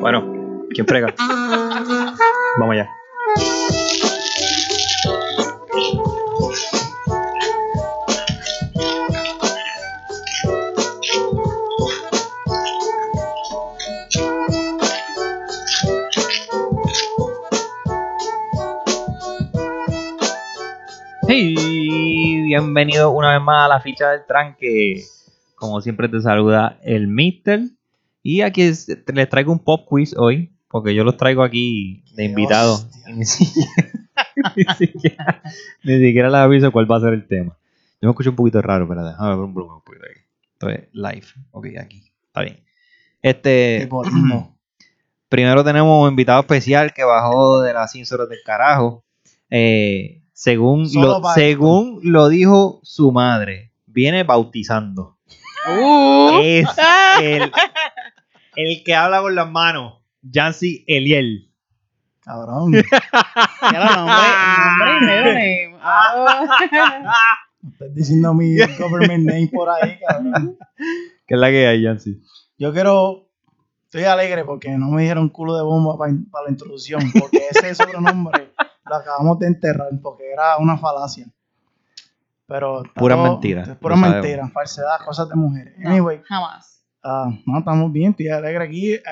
Bueno, ¿quién frega? Vamos allá. Hey, bienvenido una vez más a la ficha del tranque. Como siempre te saluda el Mister. Y aquí es- les traigo un pop quiz hoy, porque yo los traigo aquí de invitados. Ni siquiera, ni, siquiera, ni siquiera les aviso cuál va a ser el tema. Yo me escucho un poquito raro, pero déjame ver un volumen un poquito aquí. Entonces, live. Ok, aquí. Está bien. Este. Primero tenemos un invitado especial que bajó de las cínsoras del carajo. Eh, según, Solo lo, según lo dijo su madre, viene bautizando. Uh. Es el, el que habla con las manos, Jancy Eliel. Cabrón. Nombre, nombre y middle name. Estás diciendo mi government name por ahí, cabrón. ¿Qué es la que hay, Jancy? Yo quiero. Estoy alegre porque no me dijeron culo de bomba para la introducción. Porque ese sobrenombre lo acabamos de enterrar porque era una falacia. Pero. Pura todo- mentira, es Pura mentira, falsedad, cosas de mujeres. No, Anyway, Jamás. Ah, no, estamos bien, estoy alegre aquí. Eh,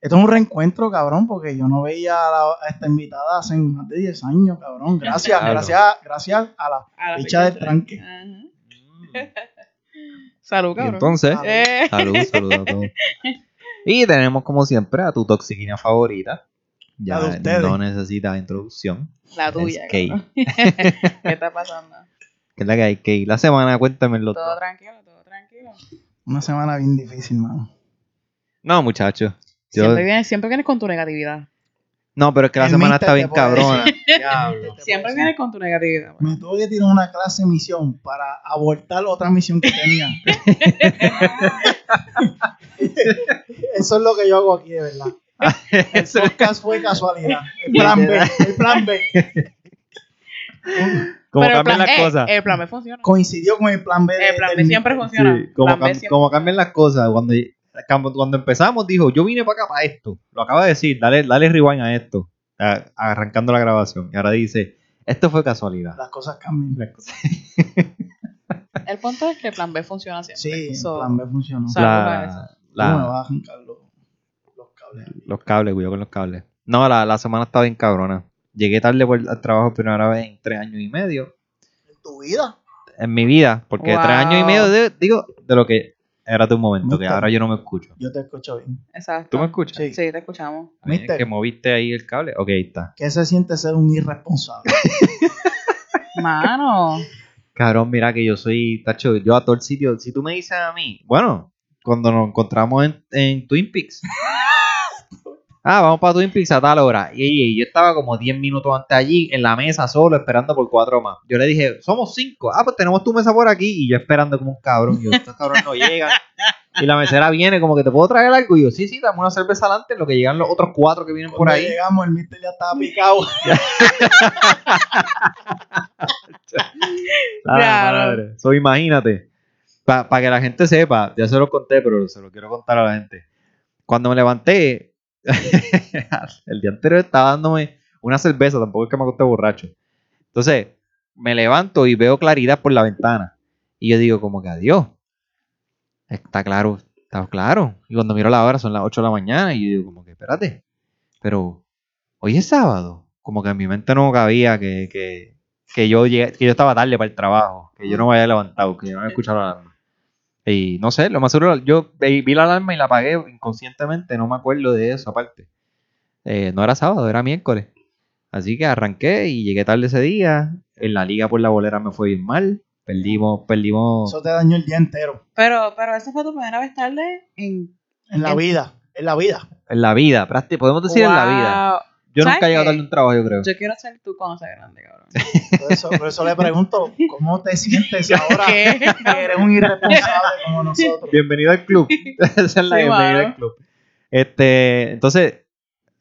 esto es un reencuentro, cabrón, porque yo no veía a, la- a esta invitada hace más de 10 años, cabrón. Gracias, Claro. gracias, gracias a la A la ficha del fecha. tranque. Ajá. Salud, Y cabrón. entonces, Eh. salud, salud a todos. Y tenemos como siempre a tu toxiquina favorita. Ya La de ustedes. no necesita introducción. La tuya. Es Kay. cabrón. ¿Qué está pasando? ¿Qué es la que hay? Kay, la semana, cuéntamelo Todo todo. tranquilo, todo tranquilo. Una semana bien difícil, mano. No, muchachos. Yo- Siempre, vienes, siempre vienes con tu negatividad. No, pero es que la El semana está bien cabrona. Diablo. Siempre vienes con tu negatividad. Me tuve que tirar una clase de misión para abortar otra misión que tenía. Eso es lo que yo hago aquí, de verdad. El podcast fue casualidad. El plan B. El plan B. como Pero cambian plan- las eh, cosas. El plan B funciona. Coincidió con el plan B. de- El plan del B siempre funciona. Sí, como, Plan B cam- siempre- como cambian las cosas. Cuando, cuando, empezamos, dijo: Yo vine para acá para esto. Lo acaba de decir. Dale, dale rewind a esto. a- arrancando la grabación. Y ahora dice: Esto fue casualidad. Las cosas cambian. Las cosas- El punto es que el plan B funciona siempre. Sí, el plan B funcionó. Salud a eso. La, ¿Cómo me la, vas a arrancar los, los cables? los cables, cuidado con los cables. No, la, la semana estaba bien cabrona. Llegué tarde por, al trabajo por primera vez en tres años y medio. ¿En tu vida? En mi vida. Porque Wow. tres años y medio, de- digo, de lo que era tu momento. Que ahora yo no me escucho. Yo te escucho bien. Exacto. ¿Tú me escuchas? Sí. Sí, te escuchamos. Bien, Mister. Que moviste ahí el cable. Ok, ahí está. ¿Qué se siente ser un irresponsable? Mano. Cabrón, mira que yo soy, tacho, yo a todo el sitio. Si tú me dices a mí, bueno, cuando nos encontramos en, en Twin Peaks. Ah, vamos para Twin Peaks a tal hora. Y, y yo estaba como 10 minutos antes allí, en la mesa solo, esperando por cuatro más. Yo le dije, somos cinco. Ah, pues tenemos tu mesa por aquí. Y yo esperando como un cabrón. Y yo, estos cabrones no llegan. Y la mesera viene como que te puedo traer algo. Y yo, sí, sí, dame una cerveza adelante en lo que llegan los otros cuatro que vienen por ahí. llegamos, el mister ya estaba picado. Ah, Claro. madre. So, imagínate. Para que la gente sepa, ya se lo conté, pero se lo quiero contar a la gente. Cuando me levanté, el día anterior estaba dándome una cerveza, tampoco es que me acosté borracho. Entonces, me levanto y veo claridad por la ventana. Y yo digo, como que adiós. Está claro, está claro. Y cuando miro la hora son las 8 de la mañana y yo digo, como que espérate. Pero hoy es sábado. Como que en mi mente no cabía que, que, que yo llegué- que yo estaba tarde para el trabajo, que yo no me había levantado, que yo no había escuchado la. Y no sé, lo más seguro, yo vi la alarma y la apagué inconscientemente, no me acuerdo de eso aparte. Eh, no era sábado, era miércoles. Así que arranqué y llegué tarde ese día. En la liga por la bolera me fue bien mal. Perdimos, perdimos. Eso te dañó el día entero. Pero, pero esa fue tu primera vez tarde en. En la En- vida. En la vida. En la vida, prácti- podemos decir en la vida. Yo ¿Sabes nunca he llegado tarde a un trabajo, yo creo. Yo quiero ser tú cuando sea grande, cabrón. Por eso, por eso le pregunto, ¿cómo te sientes ahora ¿Qué? que eres un irresponsable como nosotros? Bienvenido al club. Esa es la Sí, bienvenida al club. Este, entonces,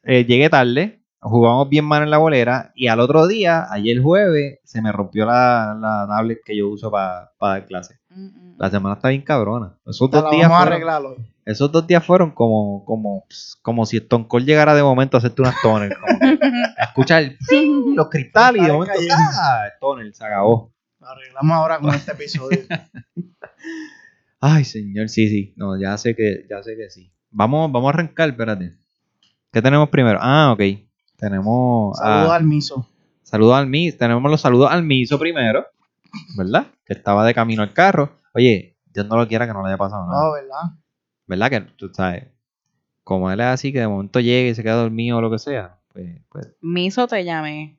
eh, llegué tarde, jugamos bien mal en la bolera y al otro día, ayer jueves, se me rompió la, la tablet que yo uso para dar clase. Mm, mm. La semana está bien cabrona. Esos Te dos la días vamos a fueron- arreglar hoy. Esos dos días fueron como, como, como si Stone Cold llegara de momento a hacerte unas a escuchar el ping, los cristales y de momento. ¡ah! Toner, se acabó. Lo arreglamos ahora con este episodio. Ay, señor, sí, sí. No, ya sé que, ya sé que sí. Vamos, vamos a arrancar, espérate. ¿Qué tenemos primero? Ah, ok. Tenemos. Saludos a- al miso. Saludos al miso. Tenemos los saludos al miso primero. ¿Verdad? Que estaba de camino al carro. Oye, Dios no lo quiera que no le haya pasado nada. No, ¿verdad? ¿Verdad? Que tú sabes. Como él es así, que de momento llegue y se queda dormido o lo que sea. Pues, pues Miso te llamé.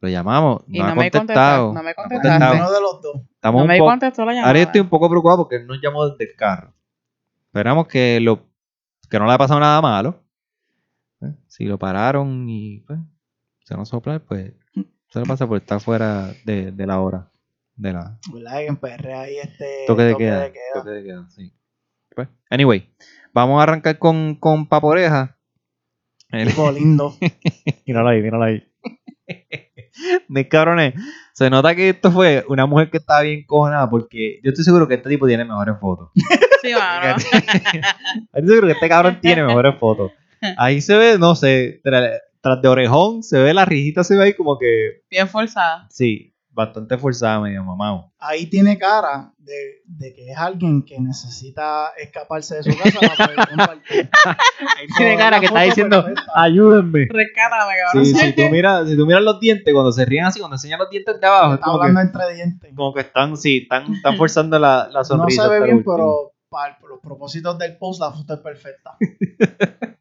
lo llamamos. Y no, no ha me contestado. contesta- no me contestaste. contestado. Uno de los dos. Estamos No me contestó la llamada. Ahora yo estoy un poco preocupado porque él nos llamó desde el carro. Esperamos que lo que no le ha pasado nada malo. ¿eh? Si lo pararon y pues, se nos sopla, pues se le pasa por estar fuera de, de la hora. De la ¿Verdad? Que en PR hay este toque de queda. Toque de queda, sí. Pues, anyway, vamos a arrancar con, con Paporeja. El- Tipo lindo. míralo ahí, míralo ahí. Mis cabrones, se nota que esto fue una mujer que estaba bien cojonada porque yo estoy seguro que este tipo tiene mejores fotos. Sí, mano. Estoy seguro que este cabrón tiene mejores fotos. Ahí se ve, no sé, tra- tras de orejón, se ve la rijita, se ve ahí como que, Bien forzada. sí, bastante forzada, medio mamado. Ahí tiene cara de, de que es alguien que necesita escaparse de su casa para poder compartir. Ahí tiene cara que está diciendo, perfecta. ayúdenme. Rescátame, cabrón. Sí, si tú miras, si tú miras los dientes, cuando se ríen así, cuando enseñan los dientes de abajo, es Está que, hablando entre dientes. como que están, sí, están, están forzando la, la No sonrisa. se ve bien, último. pero para los propósitos del post la foto es perfecta.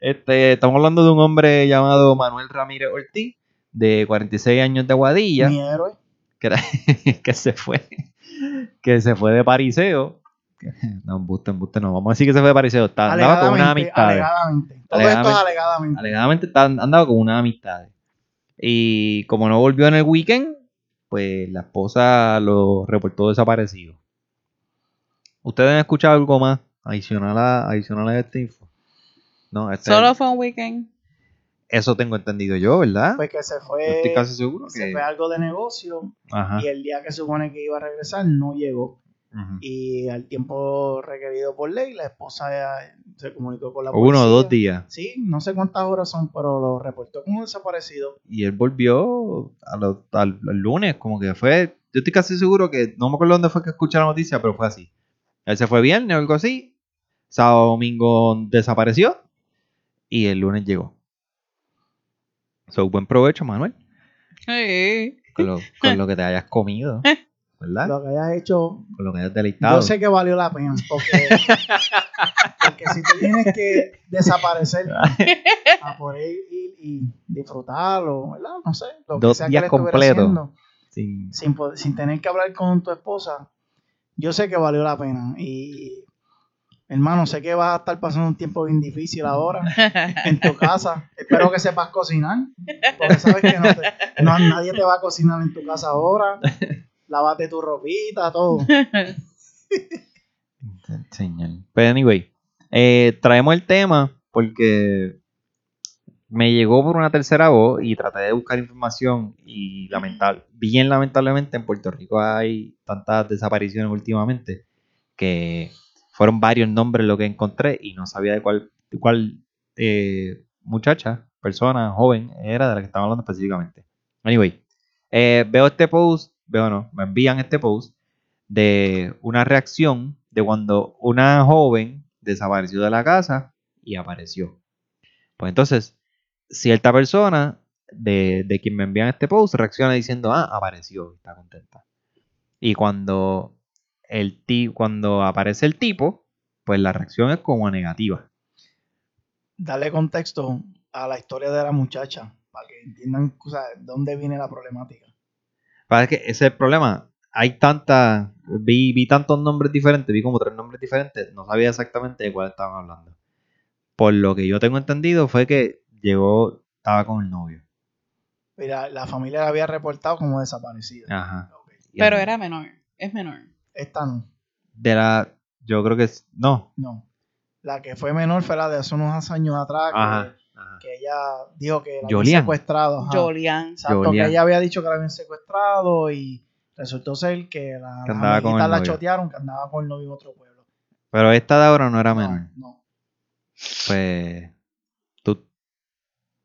Este, estamos hablando de un hombre llamado Manuel Ramírez Ortiz, de 46 años de Aguadilla. Mi héroe. que, era- que se fue que se fue de pariseo no embuste embuste no vamos a decir que se fue de pariseo Está- andaba con una Alegadamente, amistad alegadamente. Todo esto es Alegadamente. alegadamente. alegadamente está- andaba con una amistad y como no volvió en el weekend pues la esposa lo reportó desaparecido ustedes han escuchado algo más adicional a, adicional a este info no este- Solo fue un weekend. Eso tengo entendido yo verdad Pues que se fue, estoy casi seguro se que fue algo de negocio ajá y el día que supone que iba a regresar no llegó. Y al tiempo requerido por ley, la esposa eh, se comunicó con la uno policía. o dos días Sí, no sé cuántas horas son, pero lo reportó como desaparecido. y él volvió al lunes, como que fue, yo estoy casi seguro que, no me acuerdo dónde fue que escuché la noticia, pero fue así. Él se fue viernes o algo así, sábado, domingo desapareció y el lunes llegó. So, buen provecho, Manuel, Sí. con lo, con lo que te hayas comido, ¿verdad? Lo que hayas hecho, Con lo que hayas deleitado. yo sé que valió la pena. Porque, porque si tú tienes que desaparecer a poder ir y disfrutarlo, ¿verdad? No sé. Lo que Dos sea que días le estuviera completos. Sin- sin, sin tener que hablar con tu esposa, yo sé que valió la pena. Y, hermano, sé que vas a estar pasando un tiempo bien difícil ahora en tu casa. Espero que sepas cocinar, porque sabes que no te- no- nadie te va a cocinar en tu casa ahora. Lávate tu ropita, todo. Señor. Pero anyway, eh, traemos el tema porque me llegó por una tercera voz y traté de buscar información y lamentable, bien lamentablemente en Puerto Rico hay tantas desapariciones últimamente que fueron varios nombres lo que encontré y no sabía de cuál, de cuál eh, muchacha, persona, joven era de la que estaba hablando específicamente. Anyway, eh, veo este post, veo no, me envían este post de una reacción de cuando una joven desapareció de la casa y apareció. Pues entonces, cierta persona de, de quien me envían este post reacciona diciendo, ah, apareció, está contenta. Y cuando, el ti, cuando aparece el tipo, pues la reacción es como negativa. Darle contexto a la historia de la muchacha para que entiendan o sea, dónde viene la problemática. Para que ese es el problema. Hay tantas, vi, vi tantos nombres diferentes, vi como tres nombres diferentes, no sabía exactamente de cuál estaban hablando. Por lo que yo tengo entendido fue que llegó, estaba con el novio. Mira, la familia la había reportado como desaparecida. Ajá. Pero era menor. Es menor. Esta no, De la, yo creo que es, no. no. La que fue menor fue la de hace unos años atrás, que, Ajá. que ella dijo que la habían secuestrado. ajá. Jolian. Exacto, Yolian. que ella había dicho que la habían secuestrado y resultó ser que la, Que las andaba con la novio. chotearon, que andaba con el novio en otro pueblo. Pero esta de ahora no era menor. No. Pues.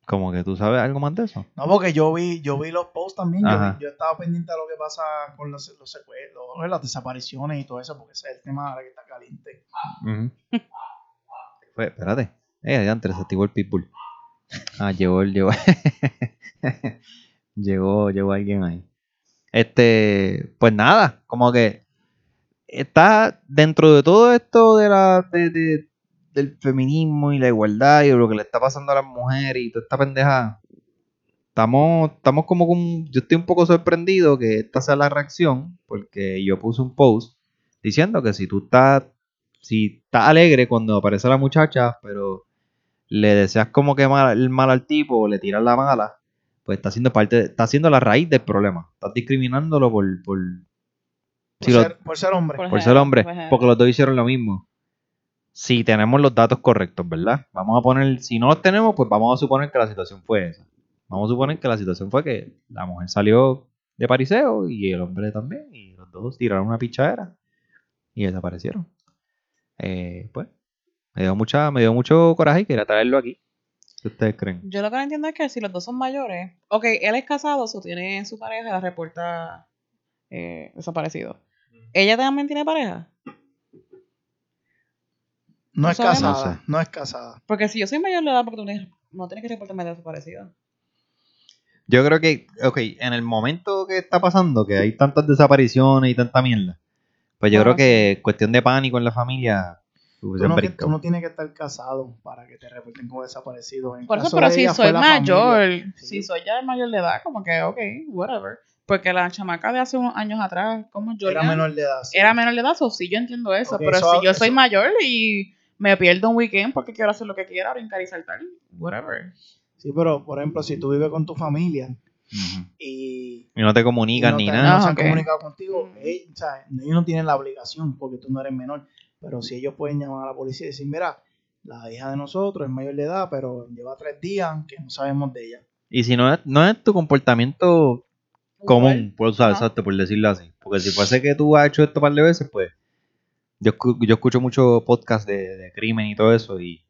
Como que tú sabes algo más de eso. No, porque yo vi, yo vi los posts también. Yo, Ajá. vi- yo estaba pendiente de lo que pasa con los, los secuestros, las desapariciones y todo eso, porque ese es el tema ahora que está caliente. Pues, espérate. Eh, adiante, se activó el pitbull. Ah, llegó el, llegó. llegó, llegó alguien ahí. Este, pues nada, como que está dentro de todo esto de la, de, de- del feminismo y la igualdad y lo que le está pasando a las mujeres y toda esta pendeja. Estamos, estamos como con, yo estoy un poco sorprendido que esta sea la reacción, porque yo puse un post diciendo que si tú estás si estás alegre cuando aparece la muchacha, pero le deseas como que mal, el mal al tipo o le tiras la mala, pues está siendo parte, de- está siendo la raíz del problema. Estás discriminándolo por, por, Por, si lo- ser, por ser hombre. Por por ser hombre, porque los dos hicieron lo mismo. Si tenemos los datos correctos, ¿verdad? Vamos a poner, si no los tenemos, pues vamos a suponer que la situación fue esa. Vamos a suponer que la situación fue que la mujer salió de pariseo y el hombre también, y los dos tiraron una pichadera y desaparecieron. Eh, pues, me dio, mucha, me dio mucho coraje y quería traerlo aquí. ¿Qué ustedes creen? Yo lo que no entiendo es que si los dos son mayores, ok, él es casado, o tiene su pareja y la reporta eh, desaparecido. ¿Ella también tiene pareja? No es No casada, No sé. no es casada. Porque si yo soy mayor de edad, porque tú tienes- no tienes que reportarme desaparecido. Yo creo que, ok, en el momento que está pasando, que hay tantas desapariciones y tanta mierda, pues yo Bueno, creo que cuestión de pánico en la familia, Tú hubiesen no, brincado. tú no tienes que estar casado para que te reporten como desaparecido. En Por eso, pero de si soy mayor, familia. Sí. si soy ya mayor de edad, como que, ok, whatever. Porque la chamaca de hace unos años atrás, como yo Era menor de edad. sí. era menor de edad, o sí yo entiendo eso, pero eso- si yo soy mayor y me pierdo un weekend porque quiero hacer lo que quiera, brincar y saltar, whatever. Sí, pero por ejemplo, si tú vives con tu familia y, Y no te comunican no, ni te- nada. no se Ah, han ok. comunicado contigo, Mm. eh, o sea, ellos no tienen la obligación porque tú no eres menor. Pero si ellos pueden llamar a la policía y decir, mira, la hija de nosotros es mayor de edad, pero lleva tres días que no sabemos de ella. Y si no es, no es tu comportamiento común, por usar, Ajá. exacto, por decirlo así. Porque si fuese que tú has hecho esto un par de veces, pues yo, yo escucho mucho podcast de, de crimen y todo eso y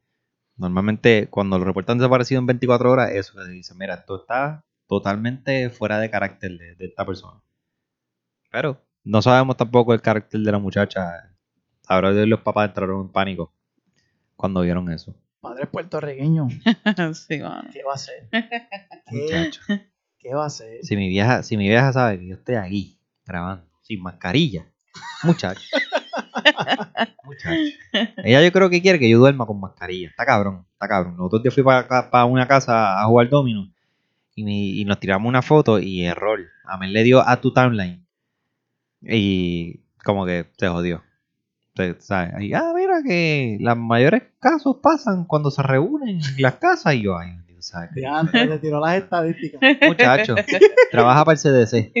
normalmente cuando lo reportan desaparecido en 24 horas, eso que dicen, mira, esto está totalmente fuera de carácter de, de esta persona. Pero no sabemos tampoco el carácter de la muchacha. Ahora los papás entraron en pánico cuando vieron eso. Padres puertorriqueños, sí, mano. ¿qué va a hacer? ¿Qué, Muchacho. qué va a hacer? Si mi vieja, si mi vieja sabe que yo estoy aquí grabando sin mascarilla, muchacho. muchacho. Ella yo creo que quiere que yo duerma con mascarilla. Está cabrón, está cabrón. Los otros días fui para, una casa a jugar domino y, me- y nos tiramos una foto y error. A mí le dio a tu timeline y como que se jodió. Se- ¿sabes? Y, ah, mira que los mayores casos pasan cuando se reúnen en las casas y yo, ay, Dios, ¿sabes? De antes le tiró las estadísticas. Muchacho, trabaja para el CDC.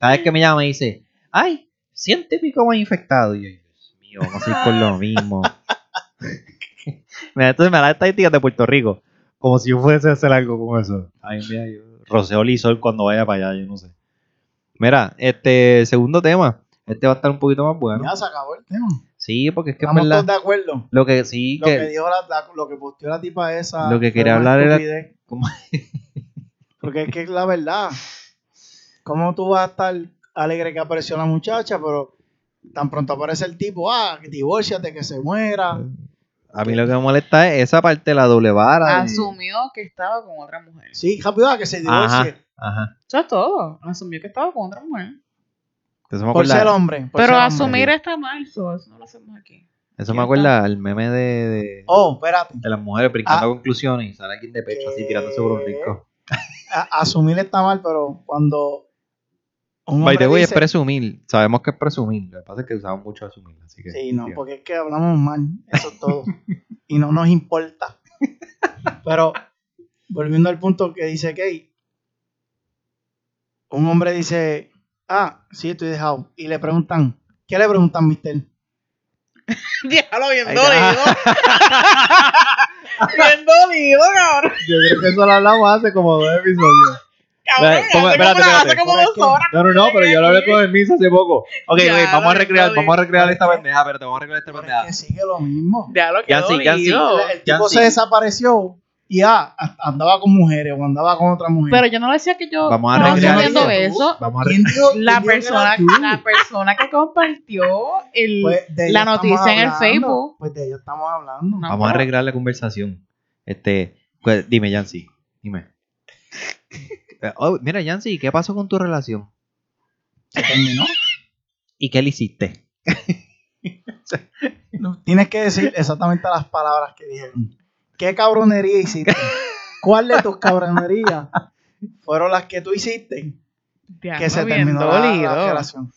Cada vez que me llama me dice, ay, ciento y pico más infectados. Y yo, Dios mío, vamos a ir con lo mismo. Mira, entonces me da las estadísticas de Puerto Rico. Como si yo fuese a hacer algo con eso. Ay, mira, yo roceo lisol cuando vaya para allá, yo no sé. Mira, este segundo tema. Este va a estar un poquito más bueno. Ya se acabó el tema. Sí, porque es que es Estamos todos de acuerdo. Lo que sí Lo que. que dijo la, la- lo que posteó la tipa esa. Lo que quería hablar era-. ¿Cómo? Porque es que es la verdad. ¿Cómo tú vas a estar alegre que apareció la muchacha, pero tan pronto aparece el tipo, ah, que divórciate, que se muera? A mí lo que me molesta es esa parte de la doble vara. Asumió que estaba con otra mujer. Sí, rápido, ah, que se divorcie. Ajá. Eso es todo. Asumió que estaba con otra mujer. Eso me Por acuerda, ser hombre. por Pero ser hombre. asumir está mal, so, eso no lo hacemos aquí. eso me acuerda al meme de, de, Oh, espérate. de las mujeres brincando Ah. conclusiones y sale alguien de pecho así tirándose por un rico. A- asumir está mal, pero cuando By the way, es presumir. Sabemos que es presumir. Lo que pasa es que usamos mucho asumir. Así que, Sí, no, porque es que hablamos mal, eso es todo. y no nos importa. Pero, volviendo al punto que dice Kay, un hombre dice, ah, sí, estoy dejado. Y le preguntan, ¿qué le preguntan, mister? Déjalo bien dolido. bien dolido, cabrón. Yo creo que eso lo hablamos hace como dos episodios. No, no, no, pero yo lo hablé con el Miso hace poco. Ok, Ya, ok, vamos a recrear, vamos a recrear esta pendeja, pero te vamos a recrear esta pendeja. es que sigue lo mismo. Ya lo que Ya sí, ya sí. El tipo se desapareció y ah, andaba con mujeres o andaba con otra mujer. Pero yo no decía que yo Vamos a estaba recrear haciendo eso. Vamos a ¿Quién dijo- quién La persona, la persona que compartió el, Pues la noticia en el. Facebook. Pues de ella estamos hablando. No. Vamos a arreglar la conversación. Este, pues, dime, Yancy, dime. Eh, oh, mira, Yancy, ¿qué pasó con tu relación? Se terminó. ¿Y qué le hiciste? No, Tienes que decir exactamente las palabras que dijeron. ¿Qué cabronería hiciste? ¿Cuál de tus cabronerías fueron las que tú hiciste Ya, que se terminó la, relación?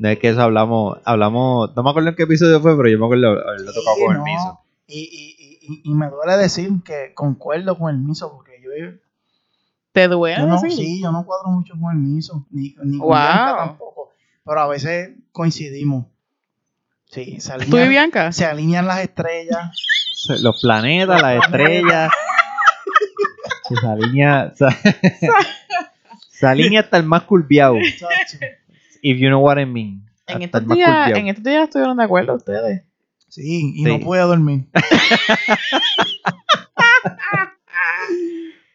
No es que eso hablamos, hablamos, no me acuerdo en qué episodio fue, pero yo me acuerdo haberlo Sí, tocado con no. el Miso. Y, y, y, y- y me duele decir que concuerdo con el miso porque yo, ¿Te duele? yo no, sí? sí, yo no cuadro mucho con el miso, ni, ni con Wow. Bianca tampoco, pero a veces coincidimos. Sí, se ¿Tú y alinean, Bianca? se alinean las estrellas. Los planetas, las estrellas. se alinea, se, se alinea hasta el más curviado. If you know what I mean. En estos, días, en estos días estuvieron de acuerdo ustedes. Sí, y Sí. no pude dormir.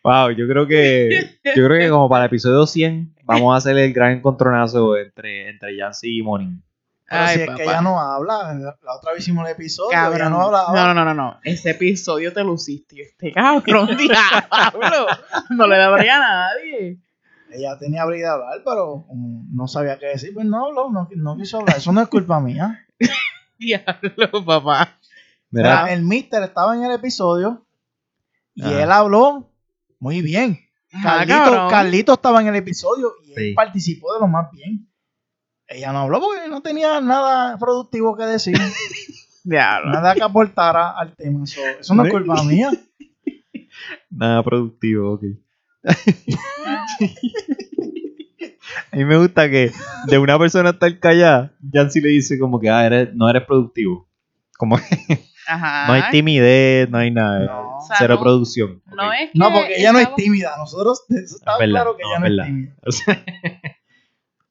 Wow, yo creo que yo creo que como para el episodio 100 vamos a hacer el gran encontronazo entre, entre Yancy y Monin. Pero Ay, si es papá. que ella no habla, la, la otra vez hicimos el episodio, ella Cabrón. no hablaba. No, no, no, no, no. Ese episodio te luciste. Este cabrón, diablo. No le daría a nadie. Ella tenía habilidad de hablar, pero como no sabía qué decir, pues no habló, no, no quiso hablar. Eso no es culpa mía. Diablo, papá. Mira, el mister estaba en el episodio y él habló muy bien. Ajá, Carlito. Carlito estaba en el episodio y Sí. él participó de lo más bien. Ella no habló porque no tenía nada productivo que decir, nada que aportara al tema. So, eso no es culpa mía. nada productivo, ok. A mí me gusta que de una persona estar callada, Yancy le dice como que ah, eres, no eres productivo. Como que Ajá. no hay timidez, no hay nada. No. O sea, cero no- producción. No es que No, porque ella no es tímida. Nosotros eso está Es verdad, claro que no, ella no es verdad. tímida. O sea,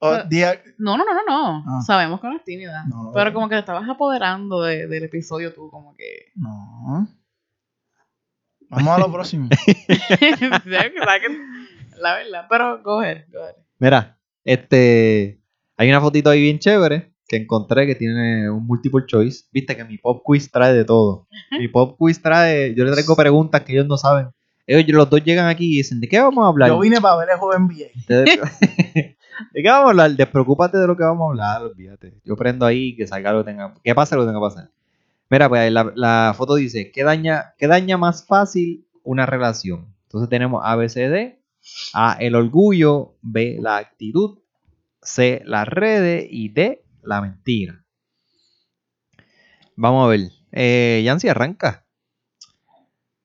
O, Pero- día- No, no, no, no, no. Ah. Sabemos que no es tímida. No, pero como que te estabas apoderando de- del episodio tú, como que. No. Vamos a lo próximo. la verdad. Pero, go ahead, go ahead. Mira, este. Hay una fotito ahí bien chévere que encontré que tiene un multiple choice. Viste que mi pop quiz trae de todo. Mi pop quiz trae. Yo le traigo preguntas que ellos no saben. Ellos los dos llegan aquí y dicen: ¿De qué vamos a hablar? Yo vine para ver el joven NBA. ¿De, ¿De qué vamos a hablar? Despreocúpate de lo que vamos a hablar, olvídate. Yo prendo ahí que salga lo que tenga. Que pase lo que tenga que pasar. Mira, pues la, la foto dice: ¿qué daña, ¿qué daña más fácil una relación? Entonces tenemos A, B, C, D. A, el orgullo. B, la actitud. C, las redes. Y D, la mentira. Vamos a ver. Eh, Yancy arranca.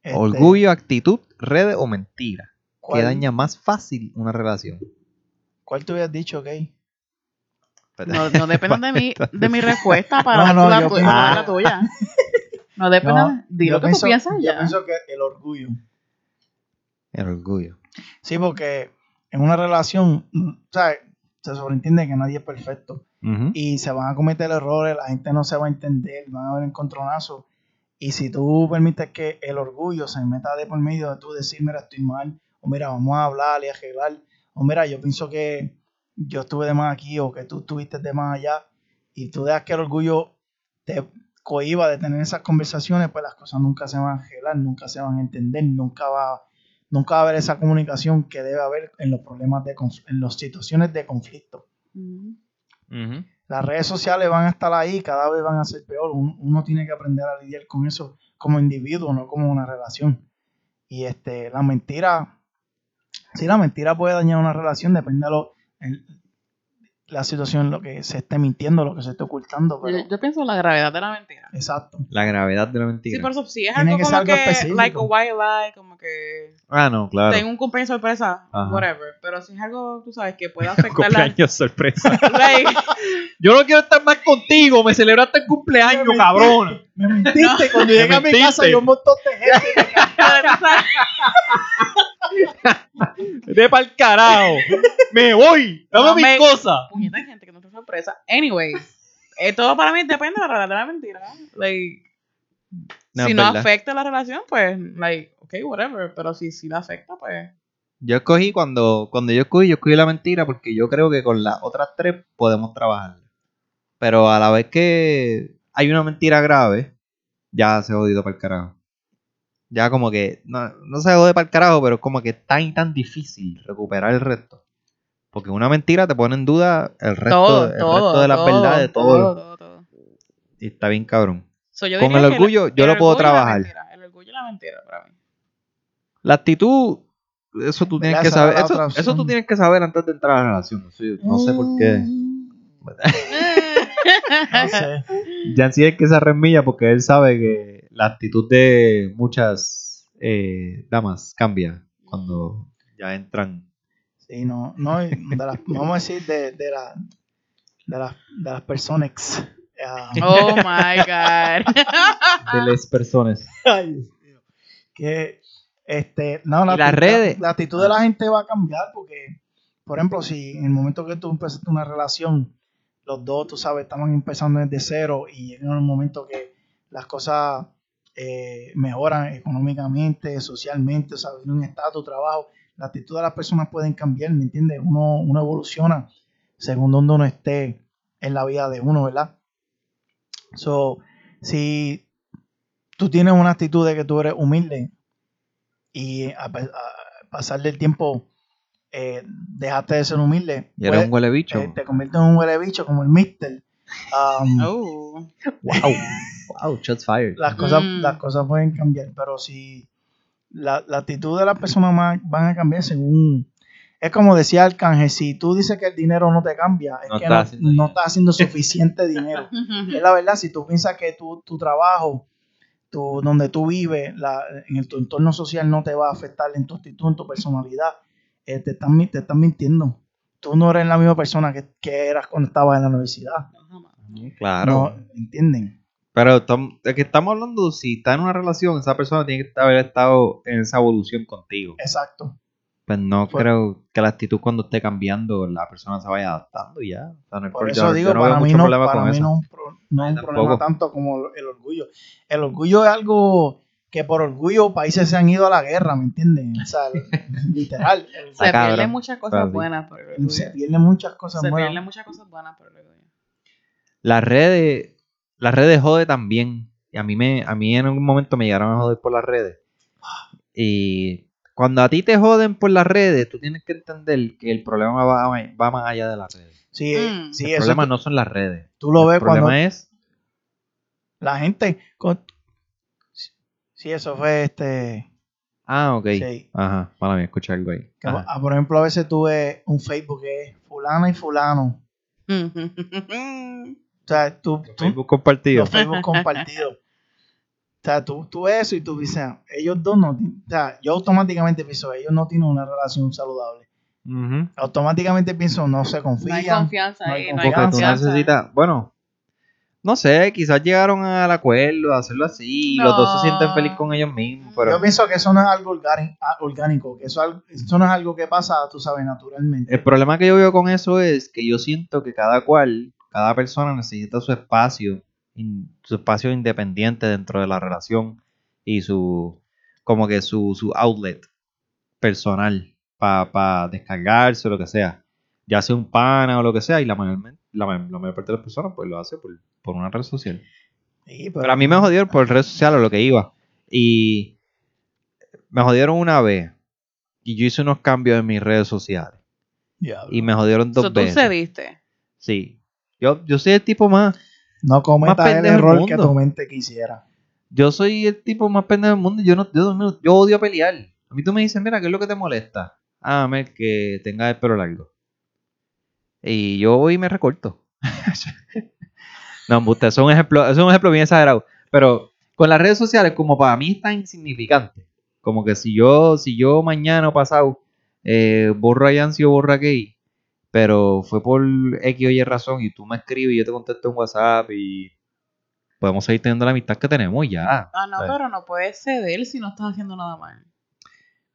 Este, Orgullo, actitud, redes o mentira. ¿Qué ¿cuál, daña más fácil una relación? ¿Cuál tú habías dicho, Kay? No, no depende de mi, de mi respuesta para No, yo tu- la tuya. No depende. No, di yo lo que pienso- tú piensas Yo ya. pienso que el orgullo. El orgullo. Sí, porque en una relación, mm, ¿sabes? Se sobreentiende que nadie es perfecto. Y se van a cometer errores, la gente no se va a entender, van a haber encontronazos. Y si tú permites que el orgullo se meta de por medio de tú decir, mira, estoy mal, o mira, vamos a hablar y arreglar, o mira, yo pienso que yo estuve de más aquí o que tú estuviste de más allá, y tú dejas que el orgullo te cohiba de tener esas conversaciones, pues las cosas nunca se van a arreglar, nunca se van a entender, nunca va, nunca va a haber esa comunicación que debe haber en los problemas de en las situaciones de conflicto. Las redes sociales van a estar ahí, cada vez van a ser peor. Uno, uno tiene que aprender a lidiar con eso como individuo, no como una relación. Y este, la mentira, sí, la mentira puede dañar una relación, depende de lo, el- la situación, lo que se esté mintiendo, lo que se esté ocultando. Pero, Yo, yo pienso la gravedad de la mentira. exacto. La gravedad de la mentira. Sí, por eso sí es Tiene algo que como ser algo que, específico. like a white lie, como que Ah, no, claro. tengo un cumpleaños sorpresa, Ajá. whatever. Pero si es algo, tú sabes, que puede afectar la... Cumpleaños sorpresa. Like, Yo no quiero estar más contigo. Me celebraste el cumpleaños, Me cabrón. Me mentiste, cuando llegué a mi casa yo un montón de gente. De pa'l carajo. Me voy. Dame No mis me- cosas. Puñeta, gente que no te sorpresa. Anyway, eh, todo para mí depende de la realidad de la mentira. Like, No, si no verdad. afecta la relación, pues, like, ok, whatever. Pero si, si la afecta, pues. Yo escogí cuando, cuando yo escogí, yo escogí la mentira porque yo creo que con las otras tres podemos trabajar. Pero a la vez que hay una mentira grave, ya se ha jodido para el carajo. Ya como que, no, no se jode para el carajo, pero es como que es tan y tan difícil recuperar el resto. Porque una mentira te pone en duda el resto, todo, el todo. resto de las verdades, todo, todo. Y está bien cabrón. So, yo Con diría el que orgullo, yo el lo puedo trabajar. mentira, El orgullo y la mentira para mí. La actitud, eso tú tienes que saber. Eso, eso tú tienes que saber antes de entrar a la relación. No sé por qué. No sé. Yancy es que se remilla porque él sabe que la actitud de muchas eh, damas cambia cuando ya entran. Sí, no, no, y de las- vamos a decir de, de, la, de, las, de las personas. Ah, Oh my God. De las personas. Ay, Dios mío. Que, este, no, la, Y las actitud- redes. la actitud de la gente va a cambiar porque, por ejemplo, si en el momento que tú empezaste una relación, los dos, tú sabes, estaban empezando desde cero y llega un momento que las cosas eh, mejoran económicamente, socialmente, o sea, en un estatus, trabajo, la actitud de las personas pueden cambiar, ¿me entiendes? Uno, uno evoluciona según donde uno esté en la vida de uno, ¿verdad? So, si tú tienes una actitud de que tú eres humilde y a, a pasar del tiempo eh, dejaste de ser humilde, Y pues, un huele bicho. eh, te conviertes en un huele bicho como el mister. Um, Oh. Wow. Wow, shots fired. las, cosas, Mm. las cosas pueden cambiar, pero si la, la actitud de las personas van a cambiar según... Es como decía Arcángel, si tú dices que el dinero no te cambia, es No que estás no, estás haciendo suficiente dinero. Es la verdad, si tú piensas que tu, tu trabajo, tu, donde tú vives, la, en el- tu entorno social no te va a afectar en tu actitud, en tu personalidad, eh, te, están, te están mintiendo. Tú no eres la misma persona que, que eras cuando estabas en la universidad. Claro. No, ¿Entienden? Pero tam- de que estamos hablando, si está en una relación, esa persona tiene que haber estado en esa evolución contigo. Exacto. Pues no creo que la actitud cuando esté cambiando, la persona se vaya adaptando y ya. O sea, no Por eso yo- digo, yo no para mí, no, problema para con mí eso. no es un, pro- no es un problema tanto como el orgullo. El orgullo es algo que por orgullo países se han ido a la guerra, ¿me entienden? O sea, literal. el- Se pierden muchas cosas buenas por el orgullo. se pierden muchas cosas Se buenas. pierden muchas cosas buenas por el orgullo. Las redes, las redes jode también. Y a mí me, a mí en algún momento me llegaron a joder por las redes. Y cuando a ti te joden por las redes, tú tienes que entender que el problema va, va más allá de las redes. Sí, Mm. sí, el eso problema tú, no son las redes. tú lo ves El problema cuando es la gente... con- Sí, eso fue este... Ah, ok. Sí. Ajá, para mí, escuché algo ahí. que, ah, por ejemplo, a veces tuve un Facebook que es fulana y fulano. O sea, tú, tú- Facebook compartido. los Facebook compartidos. O sea, tú, tú ves eso y tú dices, ellos dos no O sea, yo automáticamente pienso, ellos no tienen una relación saludable. Ujú. Automáticamente pienso, no se No hay confían. confianza no hay ahí, no hay Porque tú confianza. necesitas, bueno, no sé, quizás llegaron al acuerdo de hacerlo así, y los dos se No. sienten felices con ellos mismos, pero Yo pienso que eso no es algo ah, orgánico, que eso, eso no es algo que pasa, tú sabes, naturalmente. el problema que yo veo con eso es que yo siento que cada cual, cada persona necesita su espacio, in- su espacio independiente dentro de la relación y su, como que su, su outlet personal para descargarse o lo que sea, ya sea un pana o lo que sea, y la mayor, la, ma- la mayor parte de las personas pues lo hace por, por una red social. Sí, pero- Pero a mí me jodieron por redes sociales lo que iba. Y me jodieron una vez. Y yo hice unos cambios en mis redes sociales. Diablo. Y me jodieron dos So, tú veces. cediste. Sí. Yo, yo soy el tipo más. No cometas más el pendejo del error que mundo. tu mente quisiera. Yo soy el tipo más pendejo del mundo. Yo no, yo, yo odio pelear. A mí tú me dices, mira, ¿qué es lo que te molesta? Ah, Mel, que tenga el pelo largo. Y yo voy y me recorto. no, embuste, eso es un ejemplo, es un ejemplo bien exagerado. Pero con las redes sociales, como para mí es tan insignificante. Como que si yo, si yo mañana o pasado eh, borro a Yancy o borro a Gay, pero fue por X o Y razón y tú me escribes y yo te contesto en WhatsApp y podemos seguir teniendo la amistad que tenemos ya. Ah, no, Sí. pero no puedes ceder si no estás haciendo nada mal.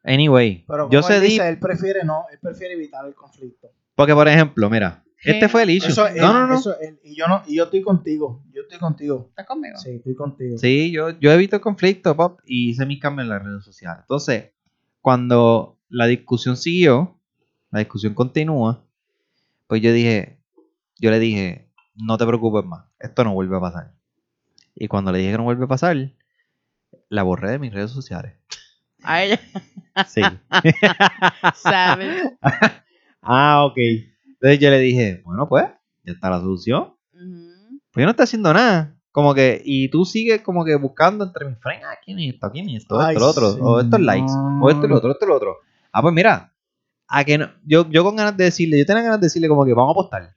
Anyway, Pero yo cedí. dice, él prefiere no, él prefiere evitar el conflicto. Porque, por ejemplo, mira, ¿Qué? este fue el issue. Eso no, él, no, no. eso es él. Y yo no, y yo estoy contigo. Yo estoy contigo. ¿Estás conmigo? Sí, estoy contigo. Sí, yo, yo evito el conflicto, pop, y hice mis cambios en las redes sociales. Entonces, cuando la discusión siguió, la discusión continúa, pues yo dije, yo le dije, no te preocupes más, esto no vuelve a pasar. Y cuando le dije que no vuelve a pasar, la borré de mis redes sociales. A ella. Sí. ¿Sabes? ah, ok. Entonces yo le dije, bueno, pues, ya está la solución. Pues yo no estoy haciendo nada. Como que, y tú sigues como que buscando entre mis friends, ah, ¿quién es esto? ¿Quién es esto? Ay, esto, lo otro, o estos likes, o esto, lo otro, esto, lo otro. Ah, pues mira, a que no, yo, yo con ganas de decirle, yo tenía ganas de decirle como que vamos a apostar.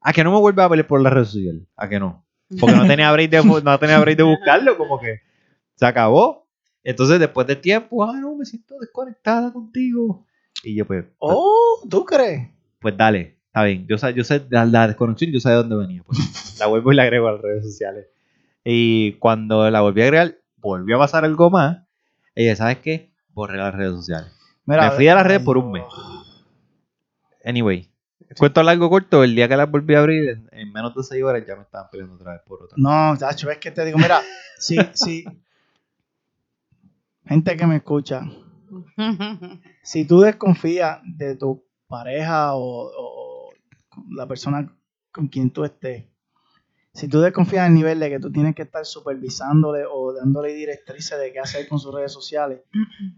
A que no me vuelva a pelear por las redes sociales. A que no. Porque no tenía break de, no tenía break de buscarlo, como que se acabó. Entonces, después de tiempo, ah, no, me siento desconectada contigo. Y yo, pues, pues, Oh, ¿tú crees? pues dale, está bien. Yo sé, yo sé la, la desconexión, yo sé de dónde venía. Pues. la vuelvo y la agrego a las redes sociales. Y cuando la volví a agregar, volvió a pasar algo más. Dije, ¿sabes qué? Borré las redes sociales. Mira, Me fui a las redes por un mes. Anyway, cuento largo corto, el día que las volví a abrir, en, en menos de 6 horas ya me estaban peleando otra vez por otra. No, Tacho, es que te digo, mira, sí, sí. Gente que me escucha, si tú desconfías de tu pareja o, o la persona con quien tú estés, si tú desconfías al nivel de que tú tienes que estar supervisándole o dándole directrices de qué hacer con sus redes sociales,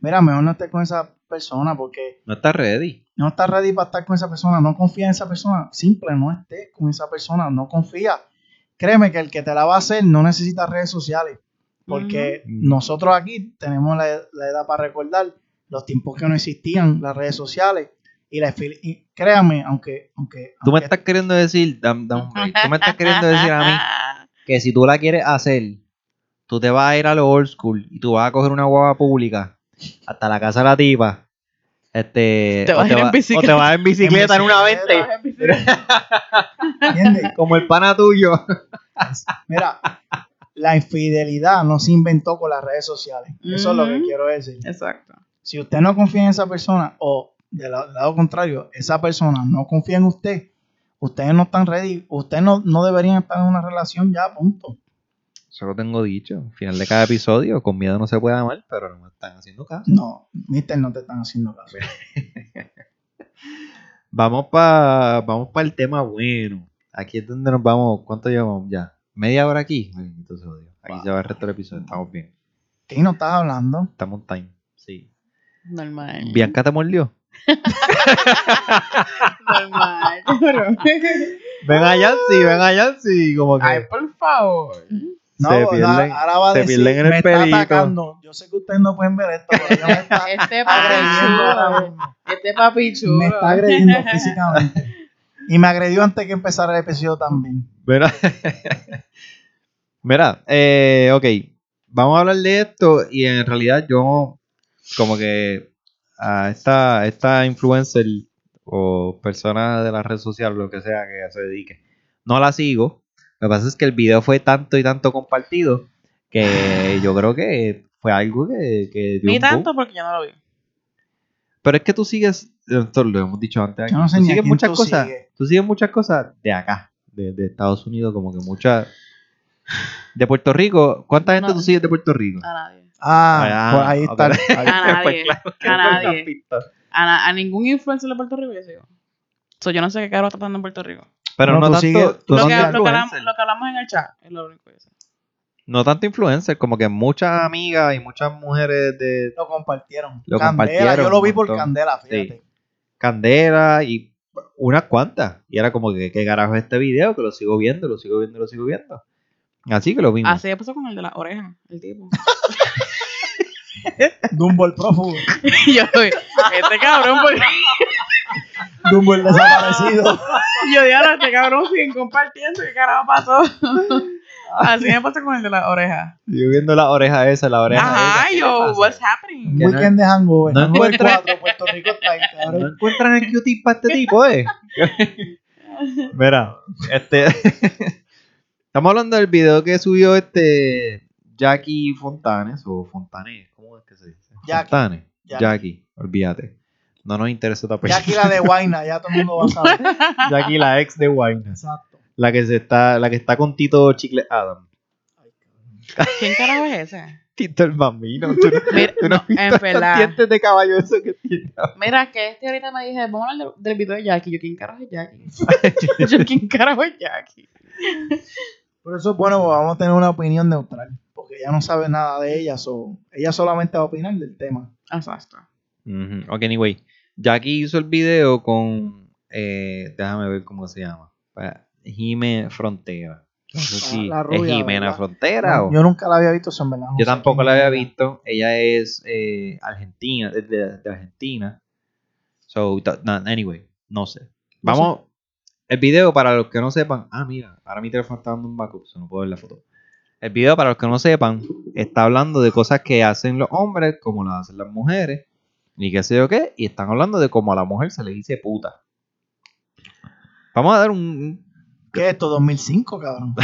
mira, mejor no estés con esa persona porque No está ready. no estás ready para estar con esa persona, no confía en esa persona, simple, no estés con esa persona, no confía. Créeme que el que te la va a hacer no necesita redes sociales, porque Ujú. nosotros aquí tenemos la, la edad para recordar los tiempos que no existían las redes sociales y, la, fil- y créame, aunque, aunque, Tú me estás queriendo decir, dam- dam tú me estás queriendo decir a mí que si tú la quieres hacer, tú te vas a ir a lo old school y tú vas a coger una guagua pública hasta la casa de la tipa. Este, Te o vas a ir en va- o bicicleta. te vas en bicicleta en, una 20, ¿entiendes? como el pana tuyo. Mira, la infidelidad no se inventó con las redes sociales. Eso es lo que Ujú. quiero decir. Exacto. Si usted no confía en esa persona o del la- lado contrario, esa persona no confía en usted, ustedes no están ready, ustedes no, no deberían estar en una relación ya, punto. Eso lo tengo dicho. Al final de cada episodio, con miedo no se puede amar, pero no me están haciendo caso. No, mister, no te están haciendo caso. Vamos para vamos pa el tema bueno. Aquí es donde nos vamos. ¿Cuánto llevamos ya? ¿Media hora aquí? Sea Dios. Aquí Wow. se va el resto del episodio. Estamos bien. ¿Qué no estás hablando? Estamos en time. Sí. Normal. ¿Bianca te mordió? Normal. Pero- Ven a Yancy, ven a Yancy. Como que Ay, por favor. No, Se ahora- pierden- ahora va a se decir, pierden en el me está pelito". atacando. Yo sé que ustedes no pueden ver esto, pero me está Este papi agrediendo. Este papi chulo. Me está agrediendo físicamente. Y me agredió antes que empezara el episodio también. Mira, Mira eh, ok, vamos a hablar de esto y en realidad yo como que a esta, esta influencer o persona de la red social, lo que sea que se dedique, no la sigo. Lo que pasa es que el video fue tanto y tanto compartido que yo creo que fue algo que, que dio Ni un boom. tanto porque yo no lo vi. Pero es que tú sigues, esto lo hemos dicho antes, aquí, Yo no sé tú sigues muchas tú cosas, tú sigues muchas cosas de acá, de, de Estados Unidos, como que muchas de Puerto Rico. ¿Cuánta gente No. tú sigues de Puerto Rico? A nadie. Ah, pues ahí está. ahí- A nadie. Pues A nadie. pista. A, na- a ningún influencer de Puerto Rico yo sigo. So, yo no sé qué caro está pasando en Puerto Rico. Pero No, no, tú tanto, tú Lo que, lo, que hablamos, influencer. lo que hablamos en el chat es lo único que sé. No tanto influencer, como que muchas amigas y muchas mujeres de Lo compartieron. Lo Candela, compartieron yo lo vi por montón. Candela, fíjate. Candela y unas cuantas. Y era como que, ¿qué carajo es este video? Que lo sigo viendo, lo sigo viendo, lo sigo viendo. Así que lo vimos. Así pasó con el de las orejas, el tipo. Dumbo el prófugo. Yo, este cabrón, porque Dumbo el desaparecido. yo dije, este cabrón siguen compartiendo, ¿qué carajo pasó? Así me pasó con el de las orejas. Sigo viendo la oreja esa, la oreja Ajá, esa. ¿Qué yo, what's happening? Que no- weekend de hangover. no hangover encuentra- 4, Puerto Rico está ahí, ¿No cabrón. encuentran el cutie para este tipo, eh? Mira, este. Estamos hablando del video que subió este Jackie Fontanes o Fontanes, ¿cómo es que se dice? Jackie. Fontanes. Jackie. Jackie, olvídate. No nos interesa esta Jackie persona. la de Guayna, ya todo el mundo va a saber. Jackie, la ex de Wine. Exacto. La que se está, la que está con Tito Chicle Adam. Ay, cabrón. ¿Quién carajo es ese? Tito el bambino. Tú no, Mira, tú no no, has visto en verdad. dientes de caballo eso que tiene. Mira, que este ahorita me dije, vamos a hablar del, del video de Jackie. Yo, ¿quién carajo es Jackie? Yo, ¿quién carajo es Jackie? Por eso es bueno, pues, vamos a tener una opinión neutral. Porque ella no sabe nada de ella. so- ella solamente va a opinar del tema. Exacto. Ujú. Ok, anyway. Jackie hizo el video con. eh, déjame ver cómo se llama. Jime Frontera. No sé Ah, si la es Jimena ¿verdad? Frontera o. Yo nunca la había visto, eso en verdad. no Yo tampoco la había visto. Ella es eh, argentina, de, Argentina. So, anyway, no sé. Vamos. El video, para los que no sepan. Ah, mira, ahora mi teléfono está dando un backup, so no puedo ver la foto. El video, para los que no sepan, está hablando de cosas que hacen los hombres, como las hacen las mujeres, y qué sé yo qué, y están hablando de cómo a la mujer se le dice puta. Vamos a dar un, ¿Qué es esto? 2005, cabrón.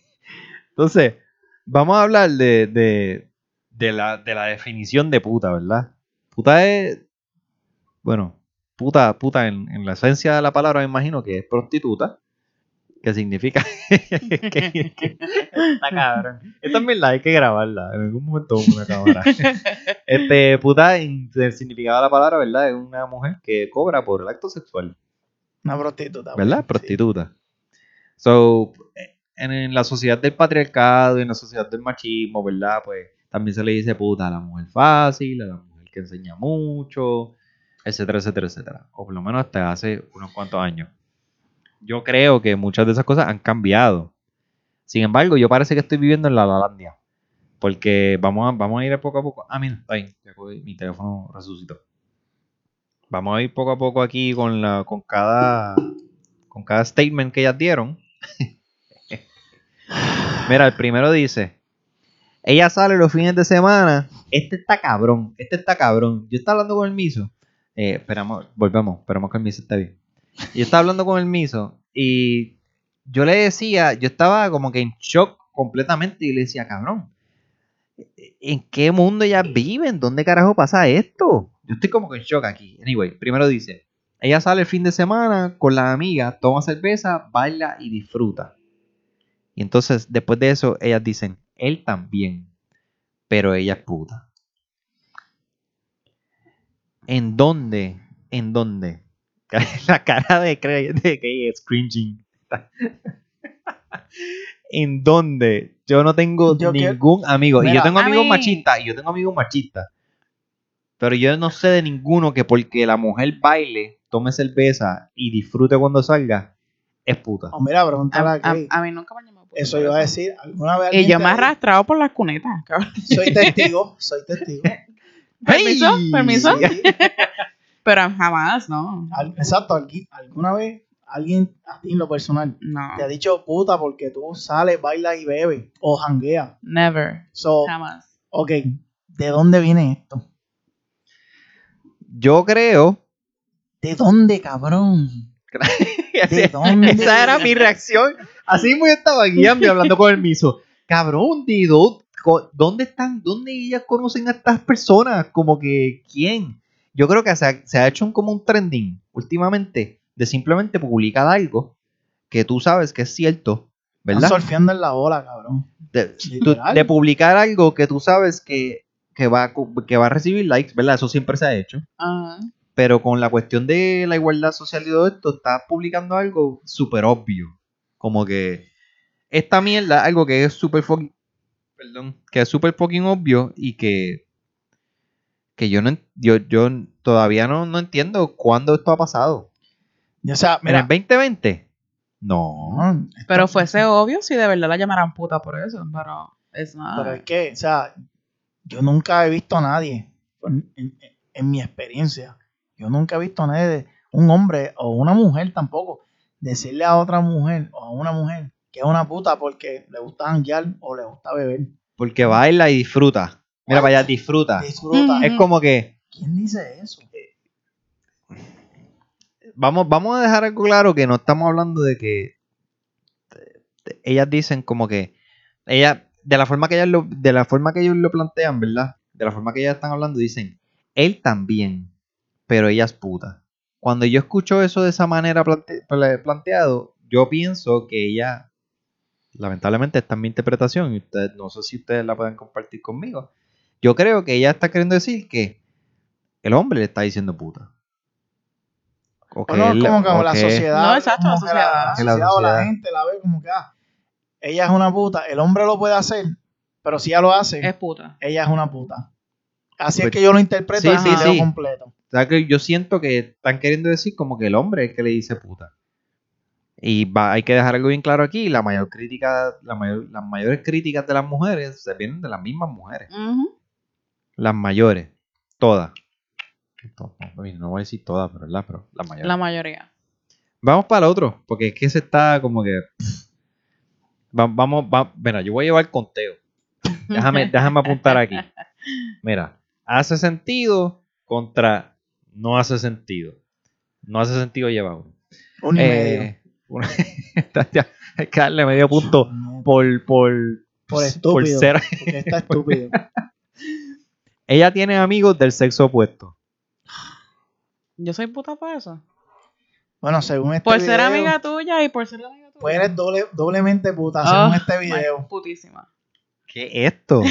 Entonces, vamos a hablar de, de, de la, de la definición de puta, ¿verdad? Puta es. Bueno, puta, puta en, en la esencia de la palabra me imagino que es prostituta. Que significa que, que- está cabrón. Esta es verdad, hay que grabarla. En algún momento una cámara. Este, puta, en el significado de la palabra, ¿verdad? Es una mujer que cobra por el acto sexual. Una prostituta. ¿verdad? Sí. Prostituta. So, en, en la sociedad del patriarcado y en la sociedad del machismo, ¿verdad? Pues también se le dice puta a la mujer fácil, a la mujer que enseña mucho, etcétera, etcétera, etcétera. O por lo menos hasta hace unos cuantos años. Yo creo que muchas de esas cosas han cambiado. Sin embargo, yo parece que estoy viviendo en la Lalandia. Porque vamos a, vamos a ir poco a poco. Ah, mira, está cogí- Mi teléfono resucitó. Vamos a ir poco a poco aquí con la, con cada, con cada statement que ellas dieron. Mira, el primero dice: Ella sale los fines de semana. Este está cabrón. Este está cabrón. Yo estaba hablando con el miso. Eh, esperamos, volvemos. Esperamos que el miso esté bien. Yo estaba hablando con el miso y yo le decía, yo estaba como que en shock completamente y le decía, cabrón, ¿en qué mundo ellas viven? ¿Dónde carajo pasa esto? Yo estoy como que en shock aquí. Anyway, primero dice, ella sale el fin de semana con la amiga, toma cerveza, baila y disfruta. Y entonces, después de eso, ellas dicen, él también, pero ella es puta. ¿En dónde? ¿En dónde? La cara de, Craig- de que es cringing. ¿En dónde? Yo no tengo Yo que- ningún amigo. y yo tengo amigos mí- machistas. Y yo tengo amigos machistas. Pero yo no sé de ninguno que porque la mujer baile, tome cerveza y disfrute cuando salga, es puta. Oh, mira, pregúntale A, a a- mí nunca me han llamado Eso iba a decir. ¿Alguna vez Y yo me he arrastrado por las cunetas, cabrón. Soy testigo, soy testigo. ¿Permiso? ¡Hey! ¿Permiso? Sí. Pero jamás, ¿no? Al- Exacto, alguna vez alguien a ti en lo personal No. te ha dicho puta porque tú sales, bailas y bebes o jangueas. Never. So, Jamás. ok, ¿de dónde viene esto? Yo creo. ¿De dónde, cabrón? ¿De dónde? Esa era mi reacción. Así yo estaba guiando y hablando con el miso. Cabrón, ¿de dó- co- ¿dónde están? ¿Dónde ellas conocen a estas personas? Como que, ¿quién? Yo creo que se ha, se ha hecho un, como un trending últimamente de simplemente publicar algo que tú sabes que es cierto, Están ¿verdad? surfeando en la ola, cabrón. De, tú- Literal. de publicar algo que tú sabes que, que, va, que va a recibir likes, ¿verdad? Eso siempre se ha hecho. Ajá. Pero con la cuestión de la igualdad social y todo esto, estás publicando algo súper obvio. Como que esta mierda, algo que es súper fucking. Perdón. Que es súper fucking obvio y que. Que yo no en- yo, yo todavía no, no entiendo cuándo esto ha pasado. O sea, ¿En mira, el 2020? No. Pero fuese obvio si de verdad la llamaran puta por eso. Pero es nada. Pero es que, o sea, yo nunca he visto a nadie, en, en- en mi experiencia, yo nunca he visto a nadie, de- un hombre o una mujer tampoco, decirle a otra mujer o a una mujer que es una puta porque le gusta janguear o le gusta beber. Porque baila y disfruta. Mira, vaya, disfruta. Disfruta. Es como que. ¿Quién dice eso? Vamos, vamos a dejar algo claro que no estamos hablando de que ellas dicen como que ella de la forma que ellas lo, de la forma que ellos lo plantean, ¿verdad? De la forma que ellas están hablando dicen, él también, pero ella es puta. Cuando yo escucho eso de esa manera plante- pla- planteado, yo pienso que ella, lamentablemente esta es mi interpretación, y ustedes, no sé si ustedes la pueden compartir conmigo. Yo creo que ella está queriendo decir que el hombre le está diciendo puta. O no, él- como que o la que- sociedad. No, exacto, la como que la, sociedad. la Que la sociedad o la gente la ve como que ah, ella es una puta. El hombre lo puede hacer, pero si ella lo hace, Es puta. ella es una puta. Así Pues- es que yo lo interpreto Sí, en el sí, video sí. completo. O sea, que yo siento que están queriendo decir como que el hombre es el que le dice puta. Y va- hay que dejar algo bien claro aquí, la mayor crítica, la mayor- las mayores críticas de las mujeres se vienen de las mismas mujeres. Las mayores, todas. To- No, no voy a decir todas, pero, ¿verdad? pero las mayores. La mayoría. Vamos para el otro, porque es que se está como que... Va- vamos, va, mira, yo voy a llevar conteo. Déjame, déjame apuntar aquí. Mira, hace sentido contra no hace sentido. No hace sentido lleva uno. Un Eh, hay que darle medio punto por, por, Por estúpido. ser. Porque está estúpido. Ella tiene amigos del sexo opuesto. Yo soy puta por eso. Bueno, según este Por ser video, amiga tuya y por ser amiga tuya. pues eres doble, doblemente puta, Ah, según este video. Putísima. ¿Qué es esto?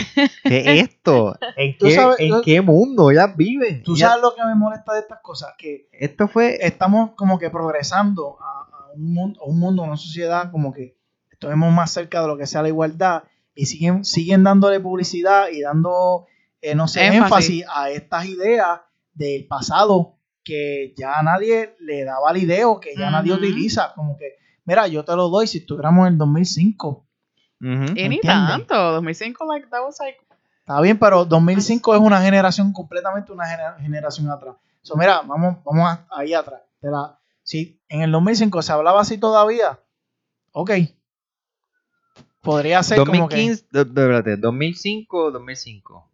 ¿Qué es esto? ¿En, qué, sabes- en qué mundo ellas viven? Tú Ellas- sabes lo que me molesta de estas cosas, que Esto fue... estamos como que progresando a, a un mundo, un mundo, una sociedad como que estuvimos más cerca de lo que sea la igualdad y siguen, siguen dándole publicidad y dando, eh, no sé, Énfasis. énfasis. a estas ideas del pasado que ya nadie le da valideo, que ya nadie utiliza, como que, mira, yo te lo doy si estuviéramos en el 2005. Ujú. Y ni tanto. 2005, like, that was like. Está bien, pero 2005 es una generación completamente una genera- generación atrás. So, mira, vamos, vamos ahí atrás. Te la- si en el 2005 se hablaba así todavía, ok. Podría ser como que... 2015, de- de- espérate, 2005, 2005.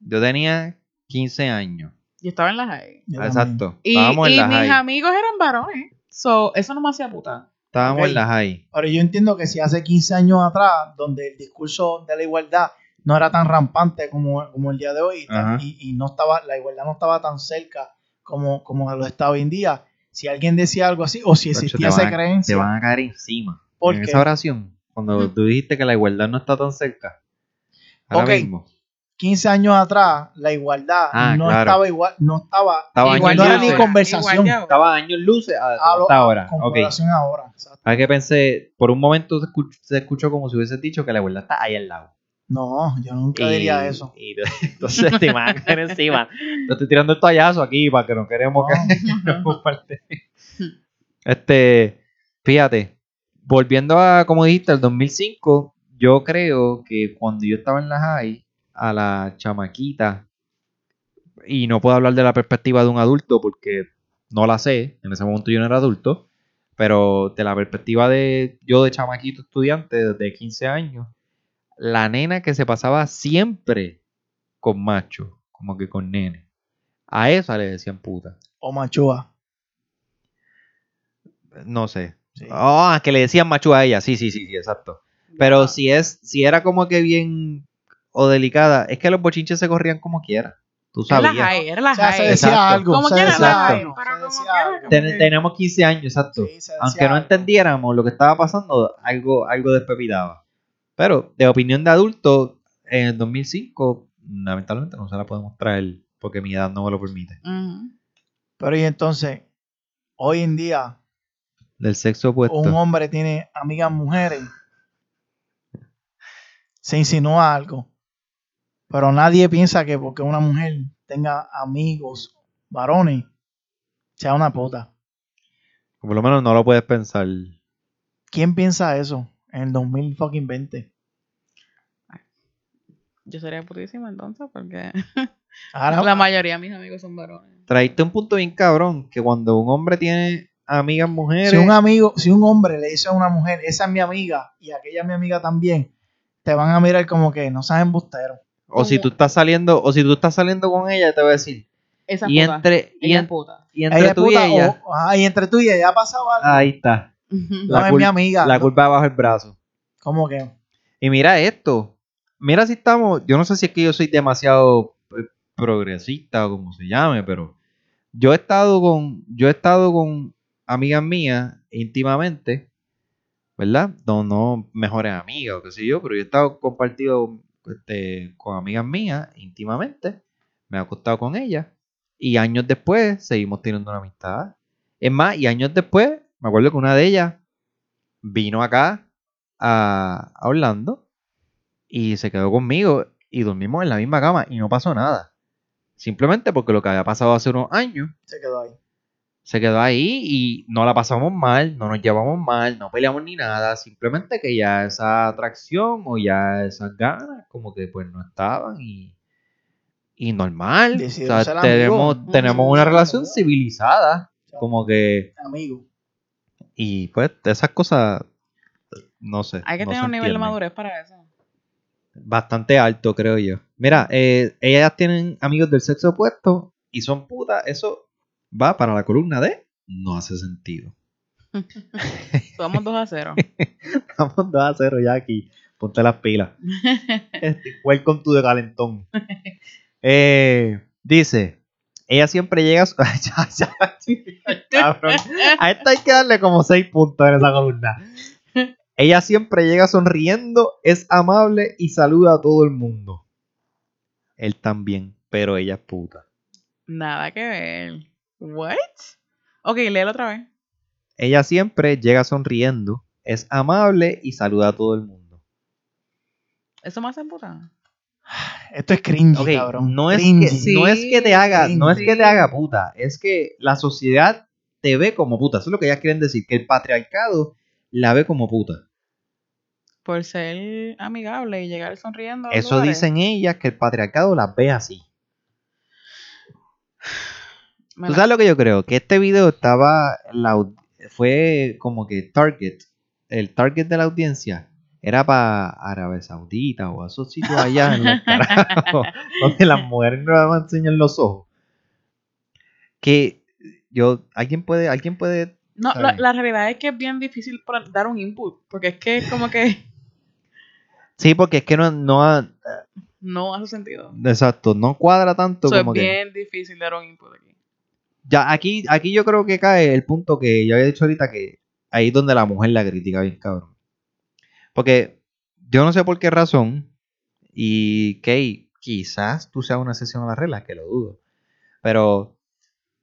Yo tenía 15 años. Yo estaba en la high. También. Exacto. Y, Estábamos en y la mis high. amigos eran varones. So, eso no me hacía puta. Estábamos en la high. Pero yo entiendo que si hace 15 años atrás, donde el discurso de la igualdad no era tan rampante como, como el día de hoy, y, y no estaba, la igualdad no estaba tan cerca como, como lo está hoy en día, si alguien decía algo así, o si existía te esa van a- Te creencia, van a caer encima. ¿Por en qué? esa oración, cuando Ujú. tú dijiste que la igualdad no está tan cerca. Ahora Ok. mismo. 15 años atrás, la igualdad Ah, no claro. estaba igual, no estaba, Estaba Igual no era ni conversación. Estaba años luces a- a lo- hasta ahora. con Ok. relación ahora. exacto. Hay que pensé, por un momento se escuchó, se escuchó como si hubiese dicho que la igualdad está ahí al lado. No, yo nunca Y- diría eso. y entonces te van a caer encima. Yo estoy tirando el toallazo aquí para que no queremos que nos comparte. Este, fíjate, volviendo a, como dijiste, el 2005, yo creo que cuando yo estaba en la high, a la chamaquita, y no puedo hablar de la perspectiva de un adulto porque no la sé, en ese momento yo no era adulto, pero de la perspectiva de yo de chamaquito estudiante de 15 años, la nena que se pasaba siempre con macho, como que con nene. A esa le decían puta. O machúa. No sé. Sí. Ah, que le decían macho a ella. Sí, sí, sí, sí, exacto. Pero si es, si era como que bien o delicada, es que los bochinches se corrían como quiera. Tú Era la sabías. high, era la O sea, se decía Exacto. algo. Como se quiera decía la high, algo, pero se como decía quiera, algo. como Ten- que- teníamos 15 años, exacto. Sí, Aunque no algo. entendiéramos lo que estaba pasando, algo, algo despepitaba. Pero de opinión de adulto, en el 2005, lamentablemente no se la podemos traer porque mi edad no me lo permite. Pero y entonces, hoy en día, Del sexo opuesto. un hombre tiene amigas mujeres, se insinúa algo. Pero nadie piensa que porque una mujer tenga amigos varones, sea una puta. Por lo menos no lo puedes pensar. ¿Quién piensa eso en el 2020? Yo sería putísima entonces porque Ahora, la mayoría de mis amigos son varones. Traíste un punto bien cabrón, que cuando un hombre tiene amigas mujeres, si un amigo, si un hombre le dice a una mujer, esa es mi amiga y aquella es mi amiga también, te van a mirar como que no seas embustero. o si tú estás saliendo, o si tú estás saliendo con ella, te va a decir, Esa y puta. entre, y, Ella en- puta. y Ella entre es tú y puta, ella, o- ajá, y entre tú y ella ha pasado algo. ahí está, Ujú. no la es mi amiga. la culpa bajo el brazo. ¿Cómo que? Y mira esto, mira si estamos, yo no sé si es que yo soy demasiado eh, progresista o como se llame, pero yo he estado con, yo he estado con amigas mías íntimamente, ¿verdad? No, no mejores amigas o qué sé yo, pero yo he estado compartido este, con amigas mías íntimamente, me he acostado con ellas y años después seguimos teniendo una amistad. Es más, y años después, me acuerdo que una de ellas vino acá a, a Orlando y se quedó conmigo y dormimos en la misma cama y no pasó nada. Simplemente porque lo que había pasado hace unos años Se quedó ahí. se quedó ahí y no la pasamos mal, no nos llevamos mal, no peleamos ni nada, simplemente que ya esa atracción o ya esas ganas como que pues no estaban y, y normal. O sea, tenemos, tenemos una relación civilizada, como que, Amigo. Y pues esas cosas, no sé. Hay que no tener un nivel de madurez para eso. Bastante alto, creo yo. Mira, eh, ellas tienen amigos del sexo opuesto y son putas, eso va para la columna de no hace sentido. Somos 2 a 0. Vamos 2 a 0 ya aquí. Ponte las pilas. Este, welcome to the calentón. Eh, dice, ella siempre llega a su... Ya, ya, cabrón. A esta hay que darle como 6 puntos en esa columna. Ella siempre llega sonriendo, es amable y saluda a todo el mundo. Él también, pero ella es puta. Nada que ver. ¿What? Ok, léelo otra vez. Ella siempre llega sonriendo, es amable y saluda a todo el mundo. ¿Eso me hace puta? Esto es cringy, Ok, cabrón. no es, Cringy. que, no es que te haga, no es que te haga puta, es que la sociedad te ve como puta. Eso es lo que ellas quieren decir, que el patriarcado la ve como puta. Por ser amigable y llegar sonriendo. a Eso lugares. dicen ellas que el patriarcado las ve así. Me ¿Tú la- sabes lo que yo creo? Que este video estaba, la fue como que target, el target de la audiencia era para Arabia Saudita o esos sitios allá en los carajos, donde las mujeres no van a enseñar los ojos. Que yo, alguien puede, alguien puede, No, la, realidad es que es bien difícil dar un input. Porque es que es como que sí, porque es que no, no, ha- no hace sentido. exacto, no cuadra tanto es como que. bien difícil dar un input aquí. Ya, aquí, aquí yo creo que cae el punto que yo había dicho ahorita que ahí es donde la mujer la critica bien, cabrón. Porque yo no sé por qué razón, y que quizás tú seas una excepción a la regla, que lo dudo. Pero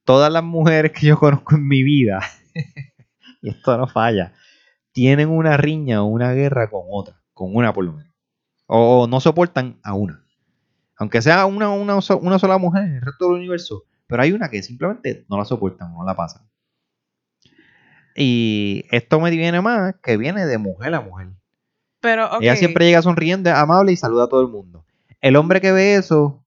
todas las mujeres que yo conozco en mi vida, y esto no falla, tienen una riña o una guerra con otra, con una por lo menos. O no soportan a una. Aunque sea una, una, una sola mujer en el resto del universo, pero hay una que simplemente no la soportan, no la pasan. Y esto me viene más que viene de mujer a mujer. Pero. Ella siempre llega sonriendo, es amable y saluda a todo el mundo. El hombre que ve eso,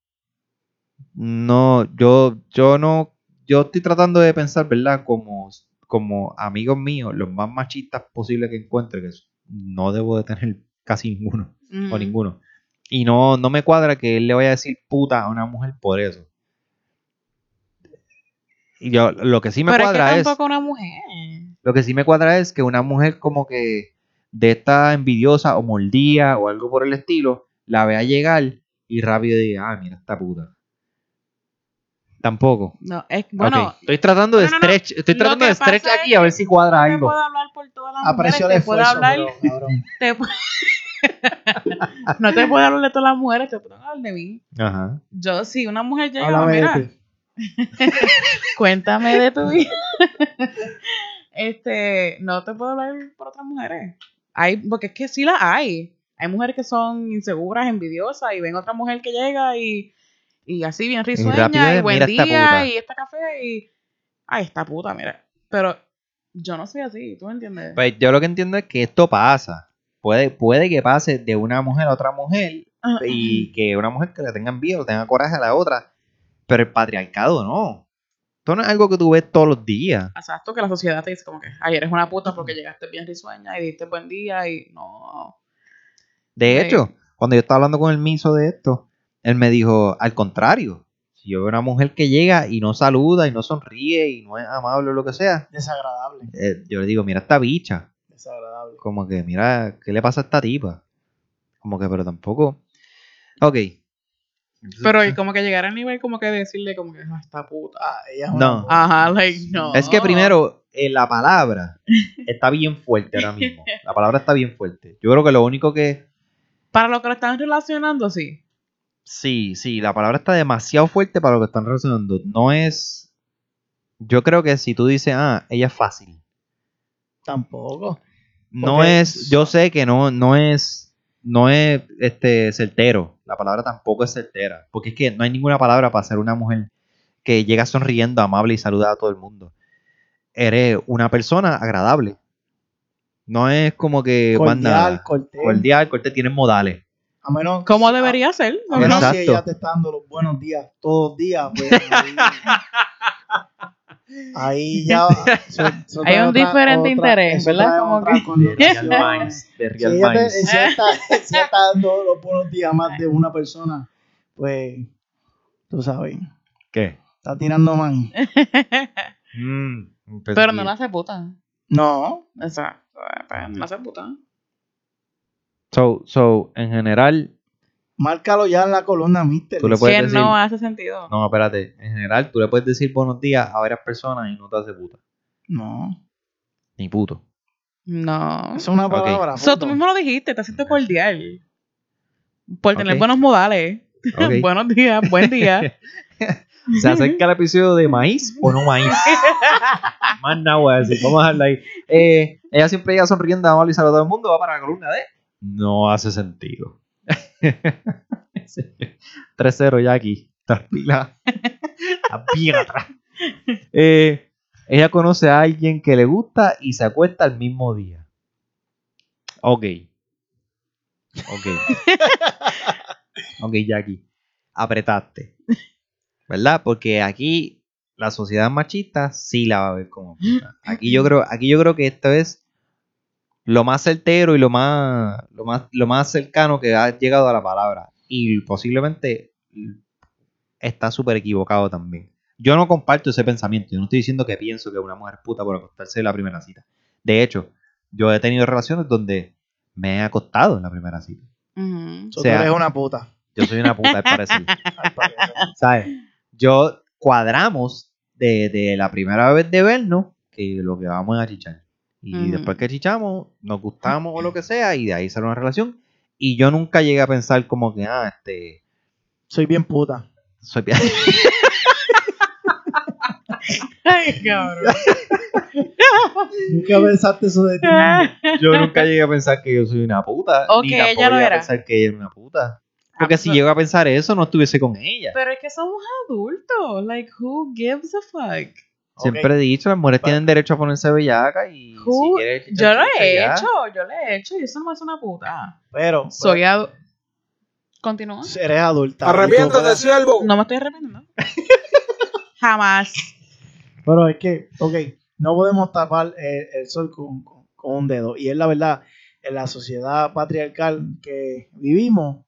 no, yo, yo no, yo estoy tratando de pensar, ¿verdad? Como, como amigos míos, los más machistas posibles que encuentre, que no debo de tener casi ninguno, o ninguno. Y no, no me cuadra que él le vaya a decir puta a una mujer por eso. Y yo, lo que sí me Pero es que cuadra es, tampoco una mujer. lo que sí me cuadra es que una mujer como que de esta envidiosa o mordía o algo por el estilo, la vea llegar y rápido diga, ah, mira esta puta. Tampoco. No, es bueno. Ok, Estoy tratando de No, no, no. stretch, estoy tratando de stretch aquí a ver si cuadra No te algo. puedo hablar por todas las mujeres. Te puedo esfuerzo, hablar. pero, cabrón. te pu- no te puedo hablar de todas las mujeres, te puedo hablar de mí. Ajá. Yo, si una mujer llega, Háblame de mira, ti. cuéntame de tu vida. este, no te puedo hablar por otras mujeres. Hay, porque es que sí las hay. Hay mujeres que son inseguras, envidiosas, y ven otra mujer que llega y, y así bien risueña, rápido y, buen "Mira esta día, puta". y esta café, y ay, esta puta, mira. Pero yo no soy así, ¿tú me entiendes? Pues yo lo que entiendo es que esto pasa. Puede, puede que pase de una mujer a otra mujer y que una mujer que le tenga envidia o tenga coraje a la otra. Pero el patriarcado no. Esto no es algo que tú ves todos los días. Exacto, que la sociedad te dice como que, ay, eres una puta porque llegaste bien risueña y diste buen día y no. De Sí. hecho, cuando yo estaba hablando con el miso de esto, él me dijo, al contrario, si yo veo una mujer que llega y no saluda y no sonríe y no es amable o lo que sea, Desagradable. eh, yo le digo, mira esta bicha. Desagradable. Como que, mira, ¿qué le pasa a esta tipa? Como que, pero tampoco. Ok. Pero y como que llegar al nivel como que decirle como que "Ah, esta puta. Ah, ella es una No. Ajá, like no. Es que primero, eh, la palabra está bien fuerte ahora mismo. La palabra está bien fuerte. Yo creo que lo único que. Para lo que lo están relacionando, sí. Sí, sí, la palabra está demasiado fuerte para lo que están relacionando. No es. Yo creo que si tú dices, ah, ella es fácil. Tampoco. No es. Yo sé que no, no es. No es este certero. La palabra tampoco es certera. Porque es que no hay ninguna palabra para ser una mujer que llega sonriendo, amable y saluda a todo el mundo. Eres una persona agradable. No es como que más Cordial, cortés. Cordial, cortés, tienes modales. A menos, ¿Cómo a- debería ser? A menos si Exacto. ella te está dando los buenos días todos los días, pues ahí, ya. Hay un diferente interés, ¿verdad? Como que- De. Real Minds. De Si te, si está, si ella está dando los buenos días más de una persona, pues tú sabes, ¿Qué? está tirando más. Mm, pues Pero sí. no la hace puta. No, Exacto. Pues, No hace puta. So, so, en general, márcalo ya en la columna, mister. Tú le puedes Que decir- no hace sentido. no, espérate. En general, tú le puedes decir buenos días a varias personas y no te hace puta. No, Ni puto. No. eso es una palabra. So, tú mismo lo dijiste, te sientes cordial. Por tener buenos modales. Buenos días, buen día. ¿Se acerca el episodio de maíz o no maíz? Más nada voy a decir. Vamos a dejarla ahí. Eh, ella siempre llega sonriendo, amable y saluda a todo el mundo. Va para la columna de. No hace sentido. 3-0 ya aquí. Bien atrás. Eh, ella conoce a alguien que le gusta y se acuesta el mismo día. Ok. Ok. ok, Jackie. Apretaste. ¿Verdad? Porque aquí la sociedad machista sí la va a ver como puta. Aquí yo creo, aquí yo creo que esto es lo más certero y lo más, lo más, lo más cercano que ha llegado a la palabra. Y posiblemente está súper equivocado también. Yo no comparto ese pensamiento. Yo no estoy diciendo que pienso que una mujer es puta por acostarse en la primera cita. De hecho, yo he tenido relaciones donde me he acostado en la primera cita. So, o sea- tú eres una puta. Yo soy una puta, al parecer. ¿Sabes? Yo cuadramos de, de la primera vez de vernos que lo que vamos es a chichar. Y después que chichamos, nos gustamos o lo que sea, y de ahí sale una relación. Y yo nunca llegué a pensar como que, ah, este, Soy bien puta. soy pi- Ay, cabrón. Nunca pensaste eso de ti. yo nunca llegué a pensar que yo soy una puta. O ni que ella lo llegué era. a pensar que ella era una puta. Porque Ah, si pero- llego a pensar eso, no estuviese con ella. Pero es que somos adultos. Like, who gives a fuck? Siempre he dicho, las mujeres tienen derecho a ponerse bellaca y si quieres Yo lo he ya. hecho, yo lo he hecho y eso no me hace una puta. Pero Soy adu... Continúa. eres adulta. Arrepiéntate, siervo. No me estoy arrepintiendo. Jamás. Pero es que, ok, no podemos tapar el, el sol con, con- con un dedo. Y es la verdad, en la sociedad patriarcal que vivimos,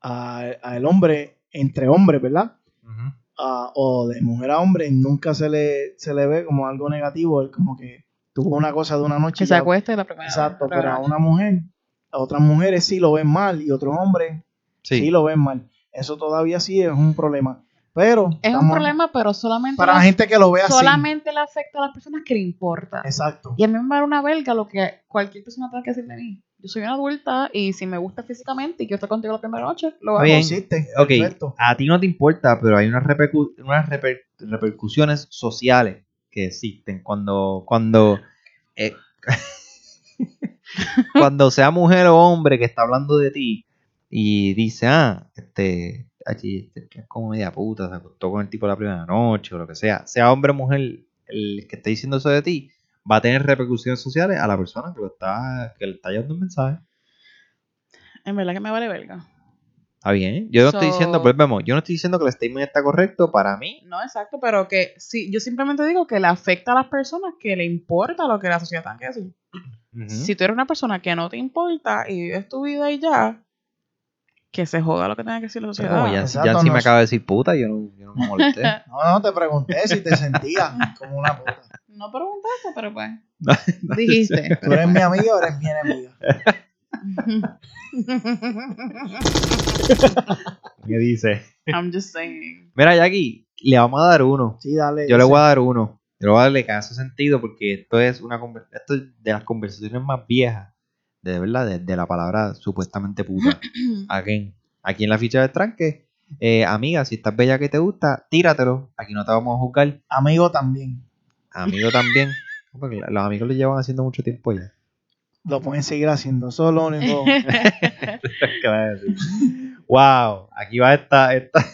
a- al hombre, entre hombres, ¿verdad? Ujú. Ah, o de mujer a hombre, nunca se le, se le ve como algo negativo. Es como que tuvo una cosa de una noche. Que se acueste la primera Exacto, pero a una mujer, a otras mujeres sí lo ven mal y otros hombres Sí. sí lo ven mal. Eso todavía sí es un problema. Pero Es un problema, pero solamente, para la gente que lo ve así. solamente le afecta a las personas que le importa. Exacto. Y a mí me da una verga lo que cualquier persona tenga que decir de mí. Yo soy una adulta y si me gusta físicamente y quiero estar contigo la primera noche, lo hago. bien. Existe, Ok, perfecto. a ti no te importa, pero hay unas, repercu- unas reper- repercusiones sociales que existen cuando cuando eh, cuando sea mujer o hombre que está hablando de ti y dice, ah, este, como media puta, se acostó con el tipo la primera noche o lo que sea, sea hombre o mujer el que esté diciendo eso de ti, va a tener repercusiones sociales a la persona que lo está, que le está llevando un mensaje. En verdad que me vale verga. Está bien. Yo no estoy diciendo, volvemos, yo no estoy diciendo que el statement está correcto para mí. No, exacto, pero que sí, yo simplemente digo que le afecta a las personas que le importa lo que la sociedad tenga que decir. Si tú eres una persona que no te importa y vives tu vida y ya, que se joda lo que tenga que decir la sociedad. como ya, Exacto, ya si no me acaba de decir puta, yo no, yo no me molesté. No, no, te pregunté si te sentías como una puta. No preguntaste, pero pues. Dijiste. ¿Tú eres mi amiga o eres mi enemiga? ¿Qué dice? I'm just saying. Mira, Jackie, le vamos a dar uno. Sí, dale. Yo le voy a dar uno. Yo le voy a darle que hace sentido porque esto es una esto es de las conversaciones más viejas, de verdad, de, de la palabra supuestamente puta. Again, aquí en la ficha de tranque, eh, amiga, si estás bella que te gusta, tíratelo. Aquí no te vamos a juzgar. Amigo también. Amigo también. Porque los amigos lo llevan haciendo mucho tiempo ya. Lo pueden seguir haciendo. Eso es lo único. Wow, aquí va esta, esta.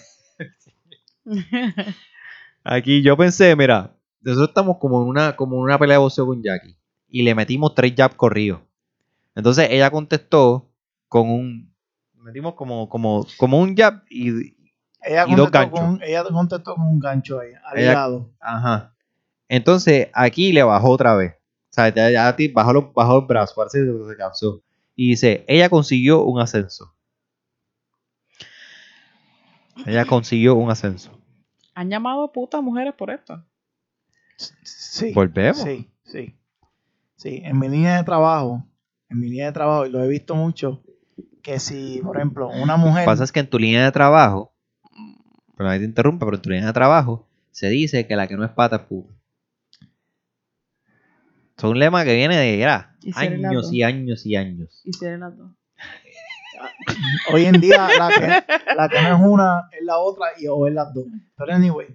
Aquí yo pensé, mira, nosotros estamos como en una, como en una pelea de boxeo con Jackie. Y le metimos tres jabs corridos. Entonces ella contestó con un. Metimos como, como, como un jab y. Ella Y dos ganchos. con, ella contestó con un gancho ahí, al Ella- lado. Ajá. Entonces aquí le bajó otra vez. O sea, ya, ya a ti bajó los, bajó el brazo, parece que se cansó. Y dice, ella consiguió un ascenso. Ella consiguió un ascenso. ¿Han llamado putas mujeres por esto? Sí. Volvemos. Sí, sí. Sí, en mi línea de trabajo, en mi línea de trabajo, y lo he visto mucho, que si, por ejemplo, una Lo mujer... que pasa es que en tu línea de trabajo, pero nadie te interrumpa, pero en tu línea de trabajo se dice que la que no es pata es puta. Es un lema que viene de ya, Y años y años y años. Y si eres las dos. Hoy en día la que, la que no es una es la otra y o es las dos. Pero anyway,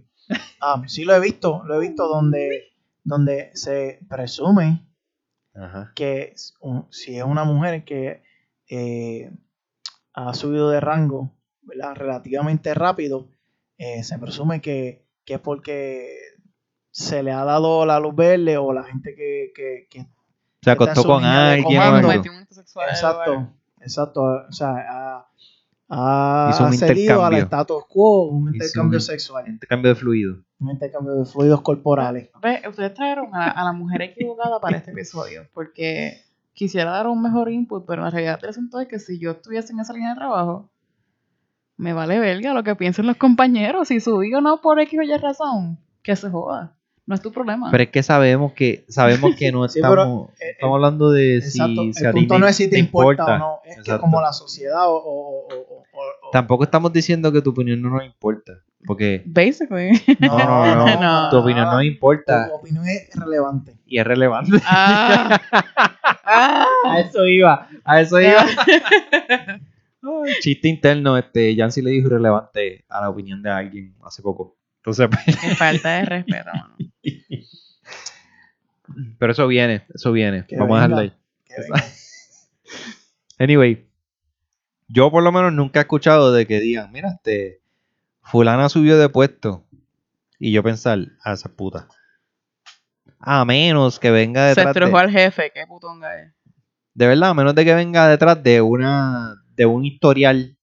um, sí lo he visto, lo he visto donde, donde se presume Ajá. que un- si es una mujer que eh, ha subido de rango ¿verdad? relativamente rápido, eh, se presume que, que es porque se le ha dado la luz verde o la gente que, que, que Se acostó con alguien. Exacto, exacto. O sea, ha, ha Hizo un accedido al intercambio. status quo, un intercambio un- sexual, Intercambio de fluido. un intercambio de fluidos corporales. Ve, ustedes trajeron a la, a la mujer equivocada para este episodio, porque quisiera dar un mejor input, pero la realidad del asunto es que si yo estuviese en esa línea de trabajo, me vale verga lo que piensen los compañeros. Si subí o no por X o Y razón, que se joda. No es tu problema. Pero es que sabemos que sabemos que no Sí, pero, estamos, eh, estamos hablando de Exacto. si, si a el punto no es si te, importa, o no, es que como la sociedad o- Tampoco estamos diciendo que tu opinión no nos importa. Porque Basically. no, no, no, No. tu opinión no Tu importa opinión es relevante. y es relevante. Ah. Ah. A eso iba, a eso iba. Ay, chiste interno, este, Yancy le dijo irrelevante a la opinión de alguien hace poco. Entonces, pues, Qué falta de respeto, mano. pero eso viene, eso viene. Que Vamos a dejarlo ahí. Anyway, yo por lo menos nunca he escuchado de que digan, mira, este, fulana subió de puesto. Y yo pensar, a esa puta. A menos que venga Se detrás estrujó de, al jefe, qué putonga es. de verdad, a menos de que venga detrás de una, de un historial,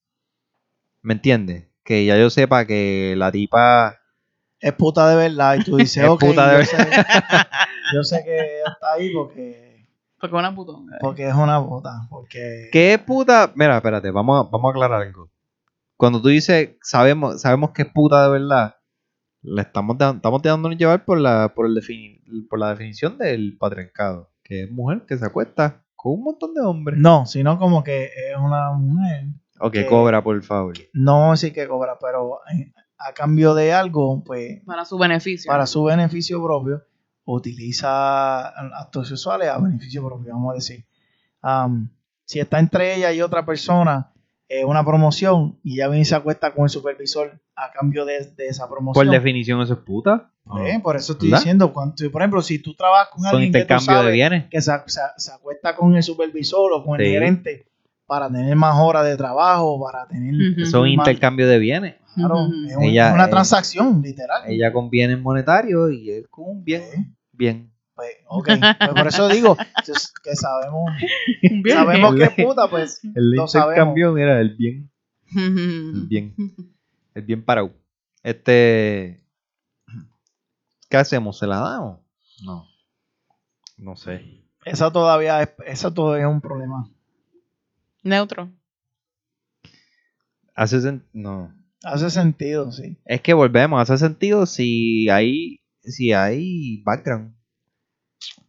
¿me entiendes? Que ya yo sepa que la tipa, Es puta de verdad y tú dices, Es ok, puta de yo, sé, yo sé que está ahí porque, Porque una putonga. es. porque es una puta. Porque ¿qué es puta? Mira, espérate, vamos a, vamos a aclarar algo. Cuando tú dices, sabemos, sabemos que es puta de verdad, le estamos, da- estamos dejándonos llevar por la, por, el defini- por la definición del patriarcado, que es mujer que se acuesta con un montón de hombres. no, sino como que es una mujer. O que que- cobra, por favor. No sí que cobra, pero eh, a cambio de algo, pues Para su beneficio. para su beneficio propio, utiliza actos sexuales a beneficio propio, vamos a decir. Am, si está entre ella y otra persona, eh, una promoción, y ella viene y se acuesta con el supervisor a cambio de, de esa Por promoción. definición, eso es puta. Por eso estoy ¿Verdad? diciendo, cuando, por ejemplo, si tú trabajas con alguien que tú de sabes bienes. que se, se- se acuesta con el supervisor o con el gerente para tener más horas de trabajo, para tener... Eso es Más- intercambio de bienes. Claro, es un- Ella- una eh, transacción, literal. Ella con bienes monetarios y él con un bien. Bien. Pues, ok, pues por eso digo que sabemos, Bien. sabemos que El- es puta, pues El Lo intercambio, mira, el bien. El bien. El bien parado. Este. ¿Qué hacemos? ¿Se la damos? No. No sé. eso todavía es, eso todavía es un problema. Neutro. Hace sen- No. Hace sentido, sí. Es que volvemos. Hace sentido si hay. Si hay background.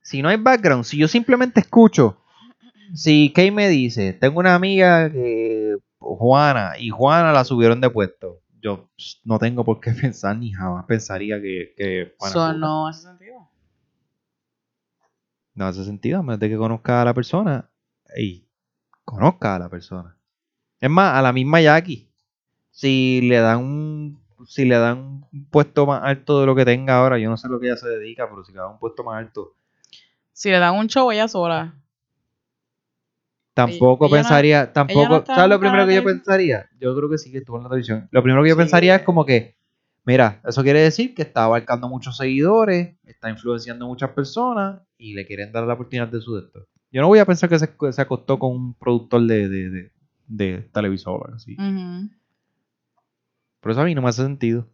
Si no hay background, si yo simplemente escucho. si Kay me dice, tengo una amiga que Juana, y Juana la subieron de puesto, yo no tengo por qué pensar ni jamás pensaría que, que Juana Eso no hace sentido. No hace sentido, a menos de que conozca a la persona y conozca a la persona. Es más, a la misma Jackie, si le dan un si le dan un puesto más alto de lo que tenga ahora, yo no sé lo que ella se dedica, pero si le dan un puesto más alto, Si le dan un show ella sola. tampoco ella no- pensaría, tampoco, está ¿sabes lo primero que yo pensaría? Yo creo que sí que estuvo en la televisión. Lo primero que yo Sí. pensaría es como que, mira, eso quiere decir que está abarcando muchos seguidores, está influenciando muchas personas y le quieren dar la oportunidad de su esto. Yo no voy a pensar que se, se acostó con un productor de, de, de, de televisor, así. Por eso a mí no me hace sentido.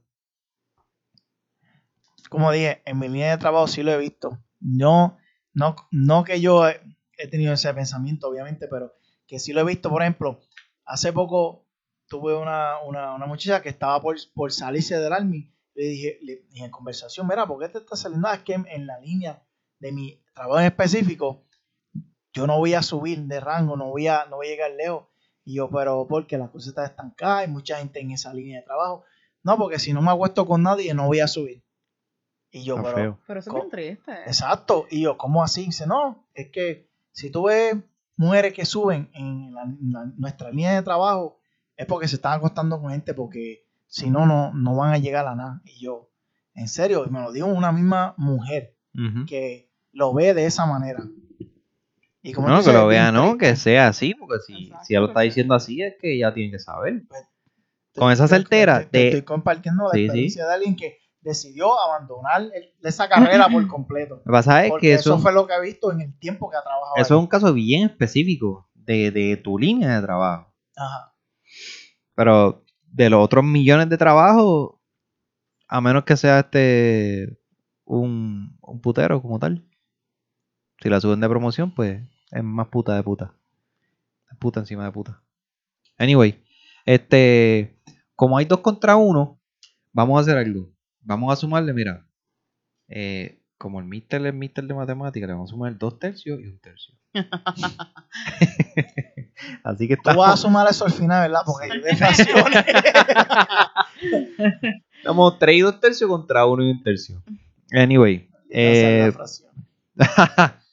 como dije, en mi línea de trabajo sí lo he visto. No, no, no que yo he, he tenido ese pensamiento, obviamente, pero que sí lo he visto. Por ejemplo, hace poco tuve una, una, una muchacha que estaba por, por salirse del army. Le dije, le dije en conversación, mira, ¿por qué te estás saliendo? Ah, es que en, en la línea de mi trabajo en específico, yo no voy a subir de rango, no voy a, no voy a llegar lejos. Y yo, pero porque la cosa está estancada, hay mucha gente en esa línea de trabajo. No, porque si no me acuesto con nadie, no voy a subir. Y yo, Está pero, feo. Pero eso es triste. exacto. Y yo, ¿cómo así? Dice, no, es que si tú ves mujeres que suben en la- en la- nuestra línea de trabajo, es porque se están acostando con gente, porque si no, no, no van a llegar a nada. Y yo, en serio, y me lo dijo una misma mujer que lo ve de esa manera. Y No, que lo vea, ¿no? Que sea así, porque si, Exacto, si ella lo está diciendo así, es que ella tiene que saber. Te- con esa te- certera te- te de- estoy compartiendo la Sí, sí. experiencia de alguien que decidió abandonar el- esa carrera por completo. Lo que pasa es que eso, eso, fue lo que he visto en el tiempo que ha trabajado. eso ahí. es un caso bien específico de, de tu línea de trabajo. Ajá. Pero de los otros millones de trabajos, a menos que sea este un, un putero como tal. Si la suben de promoción, pues es más puta de puta. Es puta encima de puta. Anyway, este, como hay dos contra uno, vamos a hacer algo. Vamos a sumarle, mira, eh, como el mister es mister de matemáticas, le vamos a sumar dos tercios y un tercio. Así que Tú vas a sumar eso al final, ¿verdad? Porque hay estamos tres y dos tercios contra uno y un tercio. Anyway, eh,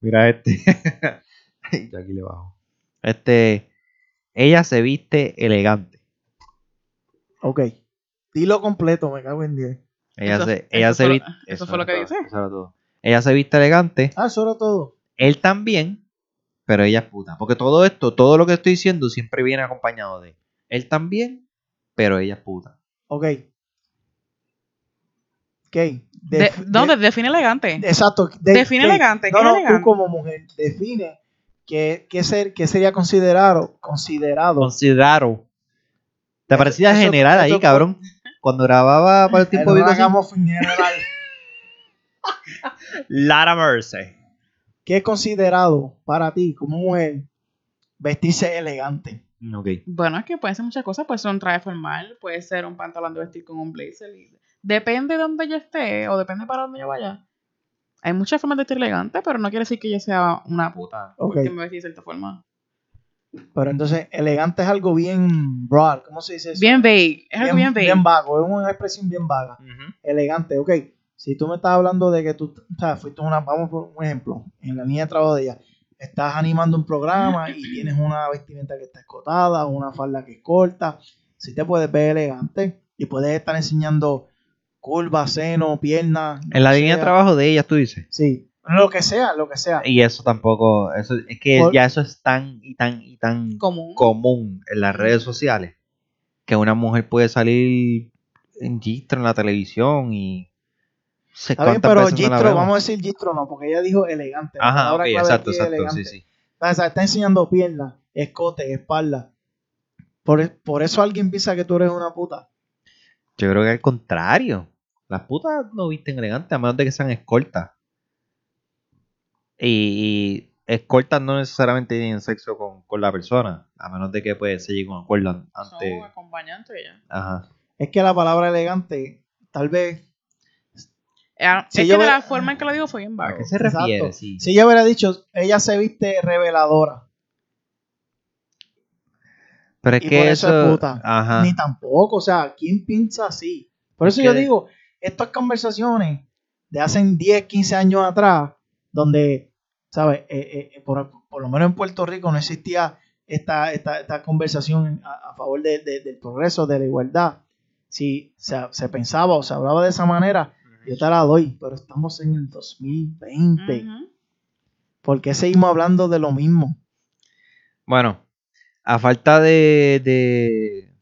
Mira este. Yo aquí le bajo. Este. Ella se viste elegante. Ok. Dilo completo, me cago en 10. Ella Eso- se, ella eso se viste. eso fue lo que dice. Ella se viste elegante. Ah, eso era todo. Él también. Pero ella es puta. Porque todo esto, todo lo que estoy diciendo siempre viene acompañado de. Él también. Pero ella es puta. Ok. Ok. De- Def- no, de- de- define elegante. exacto. de- define de- elegante, No, ¿qué es no, elegante? tú como mujer, define qué, qué, ser, qué sería considerado, considerado Considero. Te parecía eso- general ahí, eso- cabrón. Cuando grababa para el tiempo no de general. Lara Mercy. ¿Qué es considerado para ti como mujer vestirse elegante? Ok. Bueno, es que pueden ser muchas cosas. Puede ser un traje formal, puede ser un pantalón de vestir con un blazer. y- Depende de donde yo esté o depende para donde yo vaya. Hay muchas formas de vestir elegante, pero no quiere decir que yo sea una puta. Ok. Porque me vestí de cierta forma. Pero entonces, elegante es algo bien broad. ¿Cómo se dice eso? Bien vague. Es algo bien vague. bien vago, es una expresión bien vaga. Elegante, ok. Si tú me estás hablando de que tú, o sea, fuiste una, vamos por un ejemplo, en la línea de trabajo de ella, estás animando un programa y tienes una vestimenta que está escotada, una falda que es corta, si te puedes ver elegante y puedes estar enseñando curvas, seno, piernas. lo En la línea de trabajo de ella, tú dices. Sí, lo que sea, lo que sea. Y eso tampoco, eso, es que Por- ya eso es tan y tan y tan Común. común en las redes sociales que una mujer puede salir en gistro en la televisión y sé Está bien, pero gistro, vamos a decir gistro no, porque ella dijo elegante. Ajá, palabra ok, clave exacto, exacto, sí, elegante. sí. O sea, está enseñando piernas, escote, espalda. Por, por eso alguien piensa que tú eres una puta. Yo creo que al contrario. Las putas no visten elegantes a menos de que sean escoltas. Y, y escoltas no necesariamente tienen sexo con, con la persona, a menos de que pues, se llegue a un acuerdo an- antes. Son acompañantes ya. Ajá. Es que la palabra elegante, tal vez, Eh, Si es yo que de ve- la forma en que lo digo fue bien ¿A vago. qué se Exacto. refiere? Sí. Si yo hubiera dicho, ella se viste reveladora, Pero es y que por eso eso. es puta. Ajá. ni tampoco, o sea, ¿quién piensa así? Por eso Es yo que- digo, estas conversaciones de hace 10, 15 años atrás, donde, ¿sabes? Eh, eh, por, por lo menos en Puerto Rico no existía esta, esta, esta conversación a, a favor de- de- del progreso, de la igualdad. Si se, se pensaba o se hablaba de esa manera, yo te la doy, pero estamos en el 2020. Ujú. ¿Por qué seguimos hablando de lo mismo? Bueno, a falta de. de-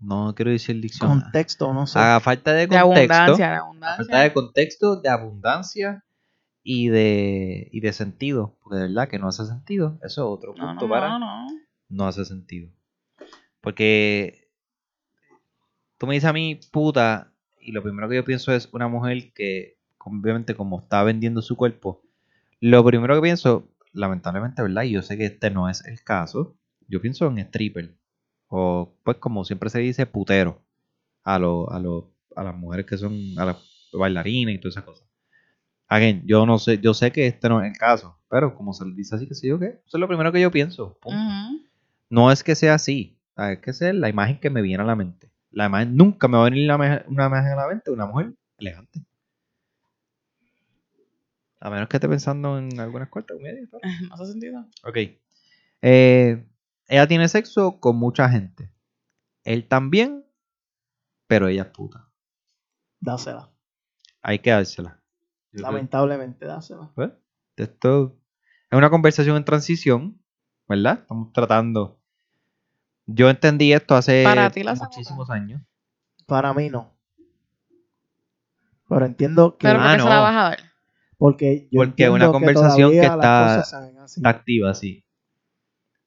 No quiero decir dicción. Contexto, no sé. A falta de De contexto. abundancia, de a abundancia. falta de contexto, de abundancia y de, y de sentido. Porque de verdad que no hace sentido. Eso es otro No, punto no, para. no, no. no hace sentido. Porque tú me dices a mí puta y lo primero que yo pienso es una mujer que obviamente como está vendiendo su cuerpo, lo primero que pienso, lamentablemente, ¿verdad? Y yo sé que este no es el caso, yo pienso en stripper o pues como siempre se dice putero a, lo- a, lo- a las mujeres que son a las bailarinas y todas esas cosas. Again, yo no sé, yo sé que este no es el caso, pero como se le dice así, que sé yo qué, eso es lo primero que yo pienso. No es que sea así. sea, Es que sea la imagen que me viene a la mente. La imagen, nunca me va a venir la una imagen a la mente de una mujer elegante. A menos que esté pensando en algunas cuartas comedias. No hace sentido. Ok. Eh, ella tiene sexo con mucha gente. Él también, pero ella es puta. Dásela. Hay que dársela. Yo creo- Lamentablemente, dásela. pues, esto es una conversación en transición, ¿verdad? Estamos tratando. Yo entendí esto hace Para ti la muchísimos años. Para mí no. Pero entiendo que. Pero Ah, ¿por qué se la no. vas a dar? porque yo Porque una conversación que está- se. Está activa, sí.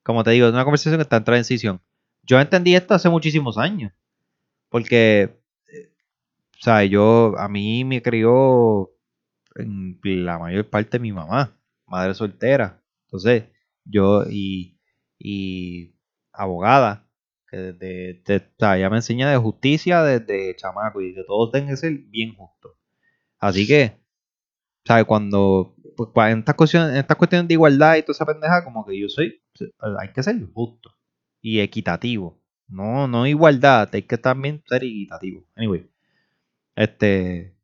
Como te digo, es una conversación que está en transición. Yo entendí esto hace muchísimos años. Porque, eh, o sea, yo, a mí me crió en la mayor parte mi mamá, madre soltera. Entonces, yo y, y abogada, que desde, de- o sea, ella me enseña de justicia desde chamaco y que todo tenga que ser bien justo. Así que, ¿sabes? Cuando, pues, en estas cuestiones, en estas cuestiones de igualdad y toda esa pendeja, como que yo soy, hay que ser justo y equitativo. No, no igualdad, hay que también ser equitativo. Anyway, este,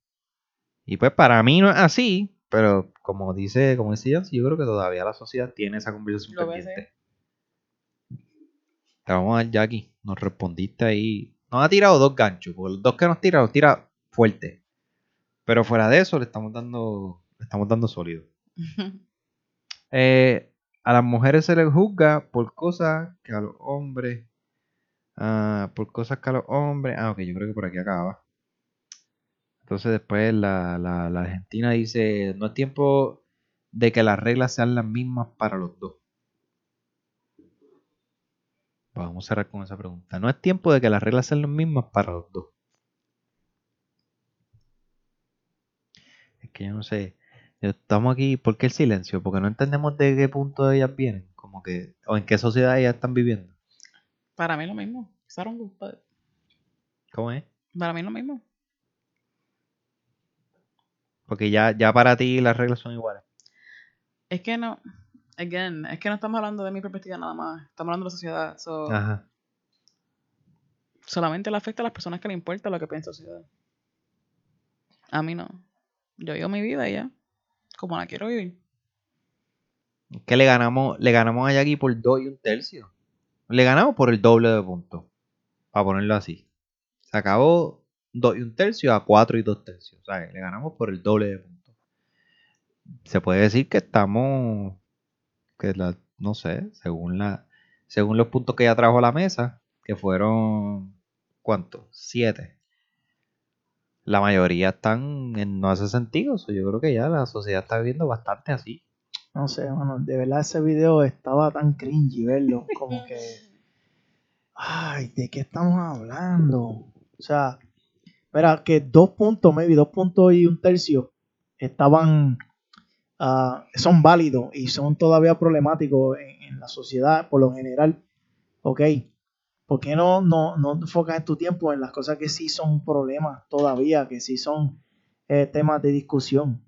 y pues para mí no es así, pero como dice, como Yancy, yo creo que todavía la sociedad tiene esa conversación Lo pendiente. Te vamos a dar, Jackie, nos respondiste ahí. Nos ha tirado dos ganchos, porque los dos que nos tira, los tira fuerte. Pero fuera de eso, le estamos dando, le estamos dando sólido. Eh, a las mujeres se les juzga por cosas que a los hombres. ah, por cosas que a los hombres. Ah, ok, yo creo que por aquí acaba. Entonces después la, la, la Argentina dice, no es tiempo de que las reglas sean las mismas para los dos. Vamos a cerrar con esa pregunta. No es tiempo de que las reglas sean las mismas para los dos. Es que yo no sé. Estamos aquí, ¿por qué el silencio? Porque no entendemos de qué punto ellas vienen, como que, o en qué sociedad ellas están viviendo. Para mí lo mismo. ¿Cómo es? Para mí lo mismo. Porque ya, ya para ti las reglas son iguales. Es que no. Again, es que no estamos hablando de mi perspectiva nada más. Estamos hablando de la sociedad. So, Ajá. solamente le afecta a las personas que le importa lo que piensa la sociedad. A mí no. Yo vivo mi vida y ya. Como la quiero vivir. Es que le ganamos, le ganamos a Jackie por dos y un tercio. Le ganamos por el doble de puntos. Para ponerlo así. Se acabó dos y un tercio a cuatro y dos tercios. O sea, le ganamos por el doble de puntos. Se puede decir que estamos. Que la, no sé, según la. Según los puntos que ella trajo a la mesa, que fueron. ¿Cuántos? Siete. La mayoría están en no hace sentido. so, yo creo que ya la sociedad está viviendo bastante así. No sé, mano, de verdad ese video estaba tan cringy verlo, como que, ay, ¿de qué estamos hablando? O sea, mira, que dos puntos, maybe dos puntos y un tercio estaban, ah, son válidos y son todavía problemáticos en, en la sociedad por lo general. Ok, ¿por qué no, no, no enfocas tu tiempo en las cosas que sí son problemas todavía, que sí son eh, temas de discusión.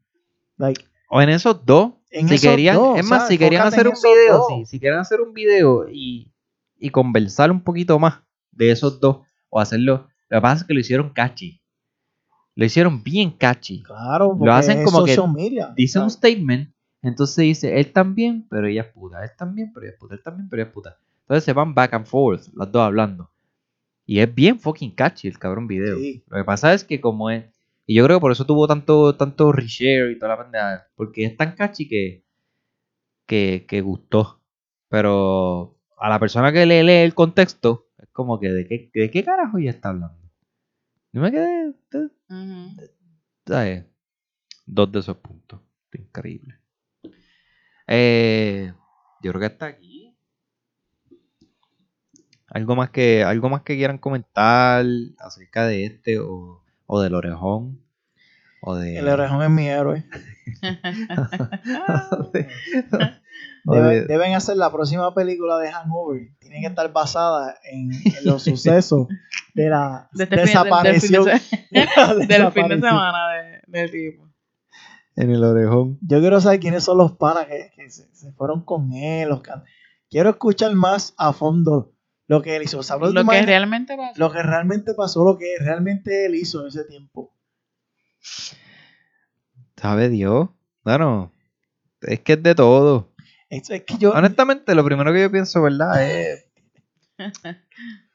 Like, O en esos dos. En si esos querían, dos, es o más, sea, si querían hacer un video, sí, si quieren hacer un video y, y conversar un poquito más de esos dos, o hacerlo, lo que pasa es que lo hicieron catchy. Lo hicieron bien catchy. claro, porque hacen como que social media. Dice un statement, entonces dice, él también, pero ella es puta, él también, pero ella es puta, él también, pero ella es puta. Entonces se van back and forth, las dos hablando. Y es bien fucking catchy el cabrón video. Sí. Lo que pasa es que como es, y yo creo que por eso tuvo tanto, tanto reshare y toda la pendeja, porque es tan catchy que, que, que gustó. Pero a la persona que le lee el contexto, es como que de qué, de qué carajo ella está hablando. Yo me quedé. Dos de esos puntos. Increíble. Eh, yo creo que hasta aquí. Algo más que, algo más que quieran comentar acerca de este o, o del orejón. O de. El orejón es mi héroe. Debe- deben hacer la próxima película de Hangover. Tiene que estar basada en, en los sucesos de la De este fin- del- del fin desaparición. de del fin de desaparición. semana de- del tipo. en el orejón. Yo quiero saber quiénes son los panas que, que se, se fueron con él. Los can- Quiero escuchar más a fondo lo que él hizo. ¿Sabes? ¿Te Lo que realmente pasó. lo que realmente pasó, lo que realmente él hizo en ese tiempo. ¿Sabe Dios? Bueno, es que es de todo. Es, es que yo. Honestamente, lo primero que yo pienso, ¿verdad? Es,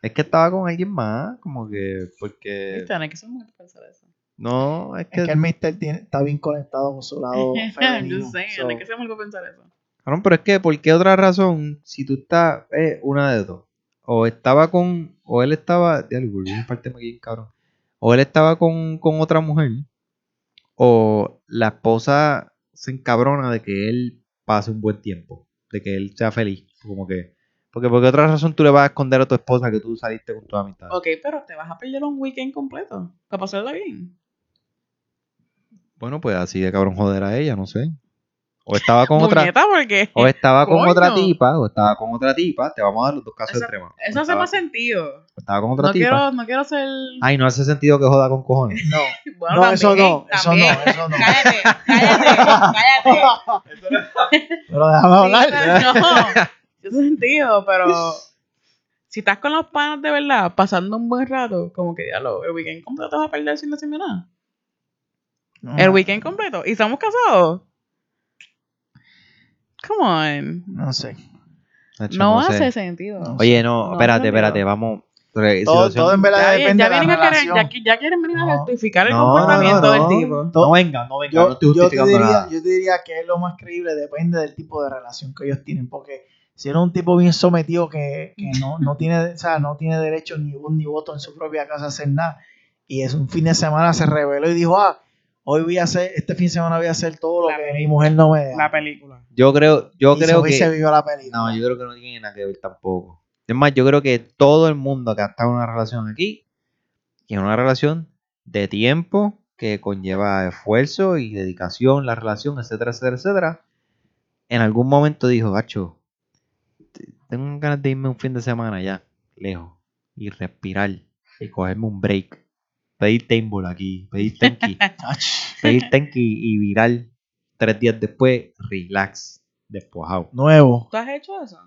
es que estaba con alguien más, como que, porque... Viste, no hay que pensar eso. No, es que... Es que el Mister tiene- está bien conectado con su lado femenino. Yo sé, So, no hay que para pensar eso. Cabrón, pero es que, ¿por qué otra razón? Si tú estás, eh, una de dos. O estaba con, o él estaba, a partirme aquí, cabrón. O él estaba con, con otra mujer, o la esposa se encabrona de que él pase un buen tiempo, de que él sea feliz. Como que, porque por qué otra razón tú le vas a esconder a tu esposa que tú saliste con tu amistad. Ok, pero te vas a perder un weekend completo para pasarla bien. Bueno, pues así de cabrón joder a ella, no sé. O estaba con otra, porque o estaba con Coño. otra tipa, o estaba con otra tipa, te vamos a dar los dos casos Eso- extremos. Eso hace más sentido. o Estaba con otra No tipa. quiero, no quiero ser. Ay, no hace sentido que joda con cojones. No, Bueno, no, eso también, no, eso también. no, eso no. Cállate, cállate, cállate. Pero déjame hablar. Sí, pero no, tiene sentido, pero si estás con los panas de verdad, pasando un buen rato, como que ya lo, el weekend completo te vas a perder sin decirme nada. No, El weekend completo. ¿Y estamos casados? Come on. No sé. Nacho, No, sé. hace sentido. No. Oye, no, No espérate, espérate, vamos. Todo, en verdad depende ya de la vienen a querer, relación. ya, ya quieren venir a justificar el No, comportamiento no, del tipo. No venga, no venga, Yo, no estoy yo te justificando diría, nada. yo te diría que es lo más creíble, depende del tipo de relación que ellos tienen, porque si eres un tipo bien sometido que, que no, no, tiene, o sea, no tiene derecho ni ni voto en su propia casa a hacer nada, y es un fin de semana se reveló y dijo, ah, hoy voy a hacer, este fin de semana voy a hacer todo lo La que mi mujer no me da. La película. Yo creo, yo y creo fue y se que. vivió la película. No, yo creo que no tiene nada que ver tampoco. Es más, yo creo que todo el mundo que ha estado en una relación aquí, y en una relación de tiempo que conlleva esfuerzo y dedicación, la relación, etcétera, etcétera, etcétera, en algún momento dijo, gacho, te- tengo ganas de irme un fin de semana ya, lejos, y respirar, y cogerme un break, pedir table aquí, pedir tenki, pedir tenki y viral, tres días después, relax, despojado. nuevo. ¿Tú has hecho eso?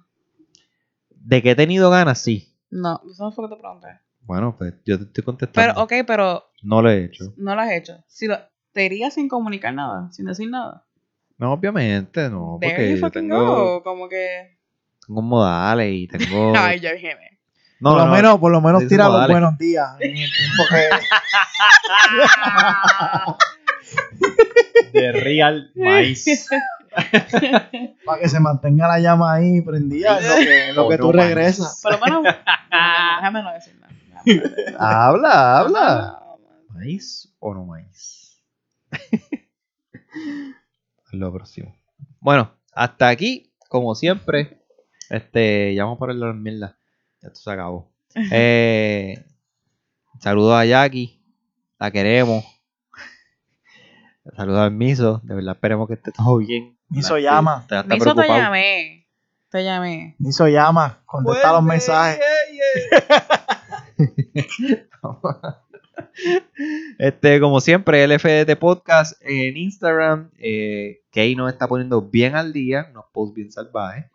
De que he tenido ganas, sí. No, eso no fue lo que te pregunté. Bueno, pues yo te estoy contestando. Pero, ok, pero No lo he hecho. no lo has hecho. Si lo, te irías sin comunicar nada, sin decir nada. No, obviamente, no. There Porque you yo fucking tengo, go. Como que. tengo modales y tengo. Ay, ya dije. No, por lo no, menos, por lo menos tira como los buenos días. En el tiempo que, De real maíz. para que se mantenga la llama ahí prendida en lo que, en lo que tú regresas. Por lo menos. Déjame no decir nada. Habla, habla. ¿Maíz o no maíz? Lo próximo. Bueno, hasta aquí, como siempre. Este, ya vamos a ponerlo en mierda. Ya esto se acabó. Eh, saludos a Jackie. La queremos. Saludos al Miso. De verdad esperemos que esté todo bien. Miso La- llama. Está Miso te llamé. Te llamé. Niso llama, contesta los mensajes. Este, como siempre, LFDT Podcast en Instagram. Eh, Kay nos está poniendo bien al día, unos posts bien salvajes.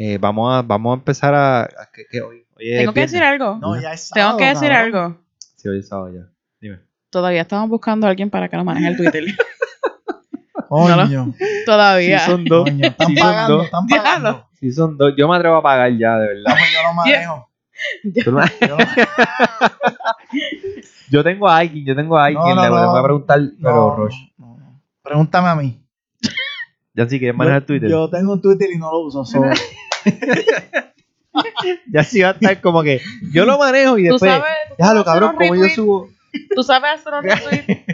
Eh, vamos, a, vamos a empezar a. a- ¿qué- qué hoy? Hoy es Tengo que decir algo. No, ya es Tengo sábado, que decir cabrón. algo. Sí, hoy es sábado ya. Dime. Todavía estamos buscando a alguien para que nos maneje el Twitter. Coño, Todavía. Sí, son dos. coño, están Sí, son pagando, dos. están Diablo. pagando. Sí, son dos. Yo me atrevo a pagar ya, de verdad. Vamos, yo lo manejo. No- Yo lo- Yo tengo a alguien, yo tengo a alguien. No, no, le, le no. voy a preguntar, pero no, Roche. no, no. Pregúntame a mí. Ya sí quieres manejar yo, Twitter. Yo tengo un Twitter y no lo uso. so- Ya sí va a estar como que yo lo manejo y después. sabes, tú Déjalo, cabrón, como yo subo. Tú sabes hacer un retweet.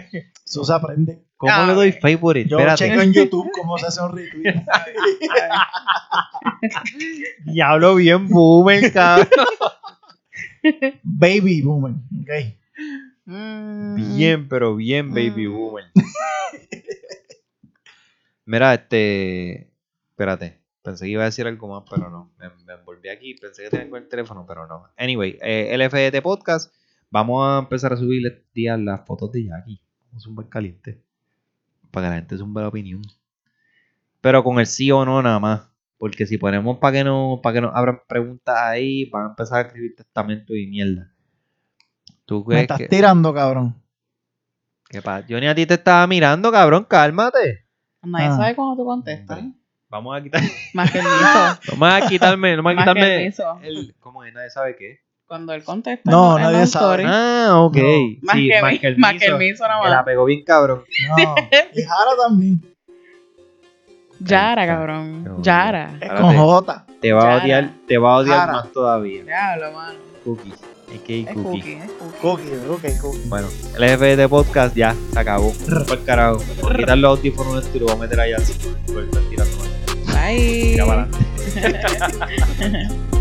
Eso se aprende. ¿Cómo Ah, le doy favorite? Yo Espérate. checo en YouTube cómo se hace un retweet. Diablo bien boomer, cabrón. Baby boomer. Ok. Mm. Bien, pero bien, baby Mm. boomer. Mira, este. Espérate. Pensé que iba a decir algo más, pero no. Me, me envolví aquí. Pensé que tenía con el teléfono, pero no. Anyway, eh, LFDT Podcast. Vamos a empezar a subir este día las fotos de Jackie. Vamos a un buen caliente. Para que la gente zumbe la opinión. Pero con el sí o no nada más. Porque si ponemos para que no, para que nos abran preguntas ahí, van a empezar a escribir testamento y mierda. ¿Tú Me estás que, tirando, cabrón. ¿Qué pasa? Yo ni a ti te estaba mirando, cabrón, cálmate. Nadie Ah. sabe cuándo tú contestas. Hombre. Vamos a quitar, Más que el miso. vamos a quitarme, vamos a Más que quitarme el miso. el, ¿cómo es? Nadie sabe qué. Cuando él contesta. No, en nadie un sabe. story. Ah, ok. No. Más, Sí, que, más que el más que miso, el miso nada que la más. pegó bien cabrón. No. Y Jara también. Yara, Qué cabrón. Yara. Es Ahora con te- J. Te va a Yara. odiar, te va a odiar Jara. más todavía. Diablo, mano. Cookies. Es que Es cookie. cookie, es cookie. Cookie, ok, cookie. Bueno, el FD podcast ya se acabó. Por el carajo. Voy a quitar los audífonos y lo voy a meter allá así. Por estar tirando más. Bye. Adelante.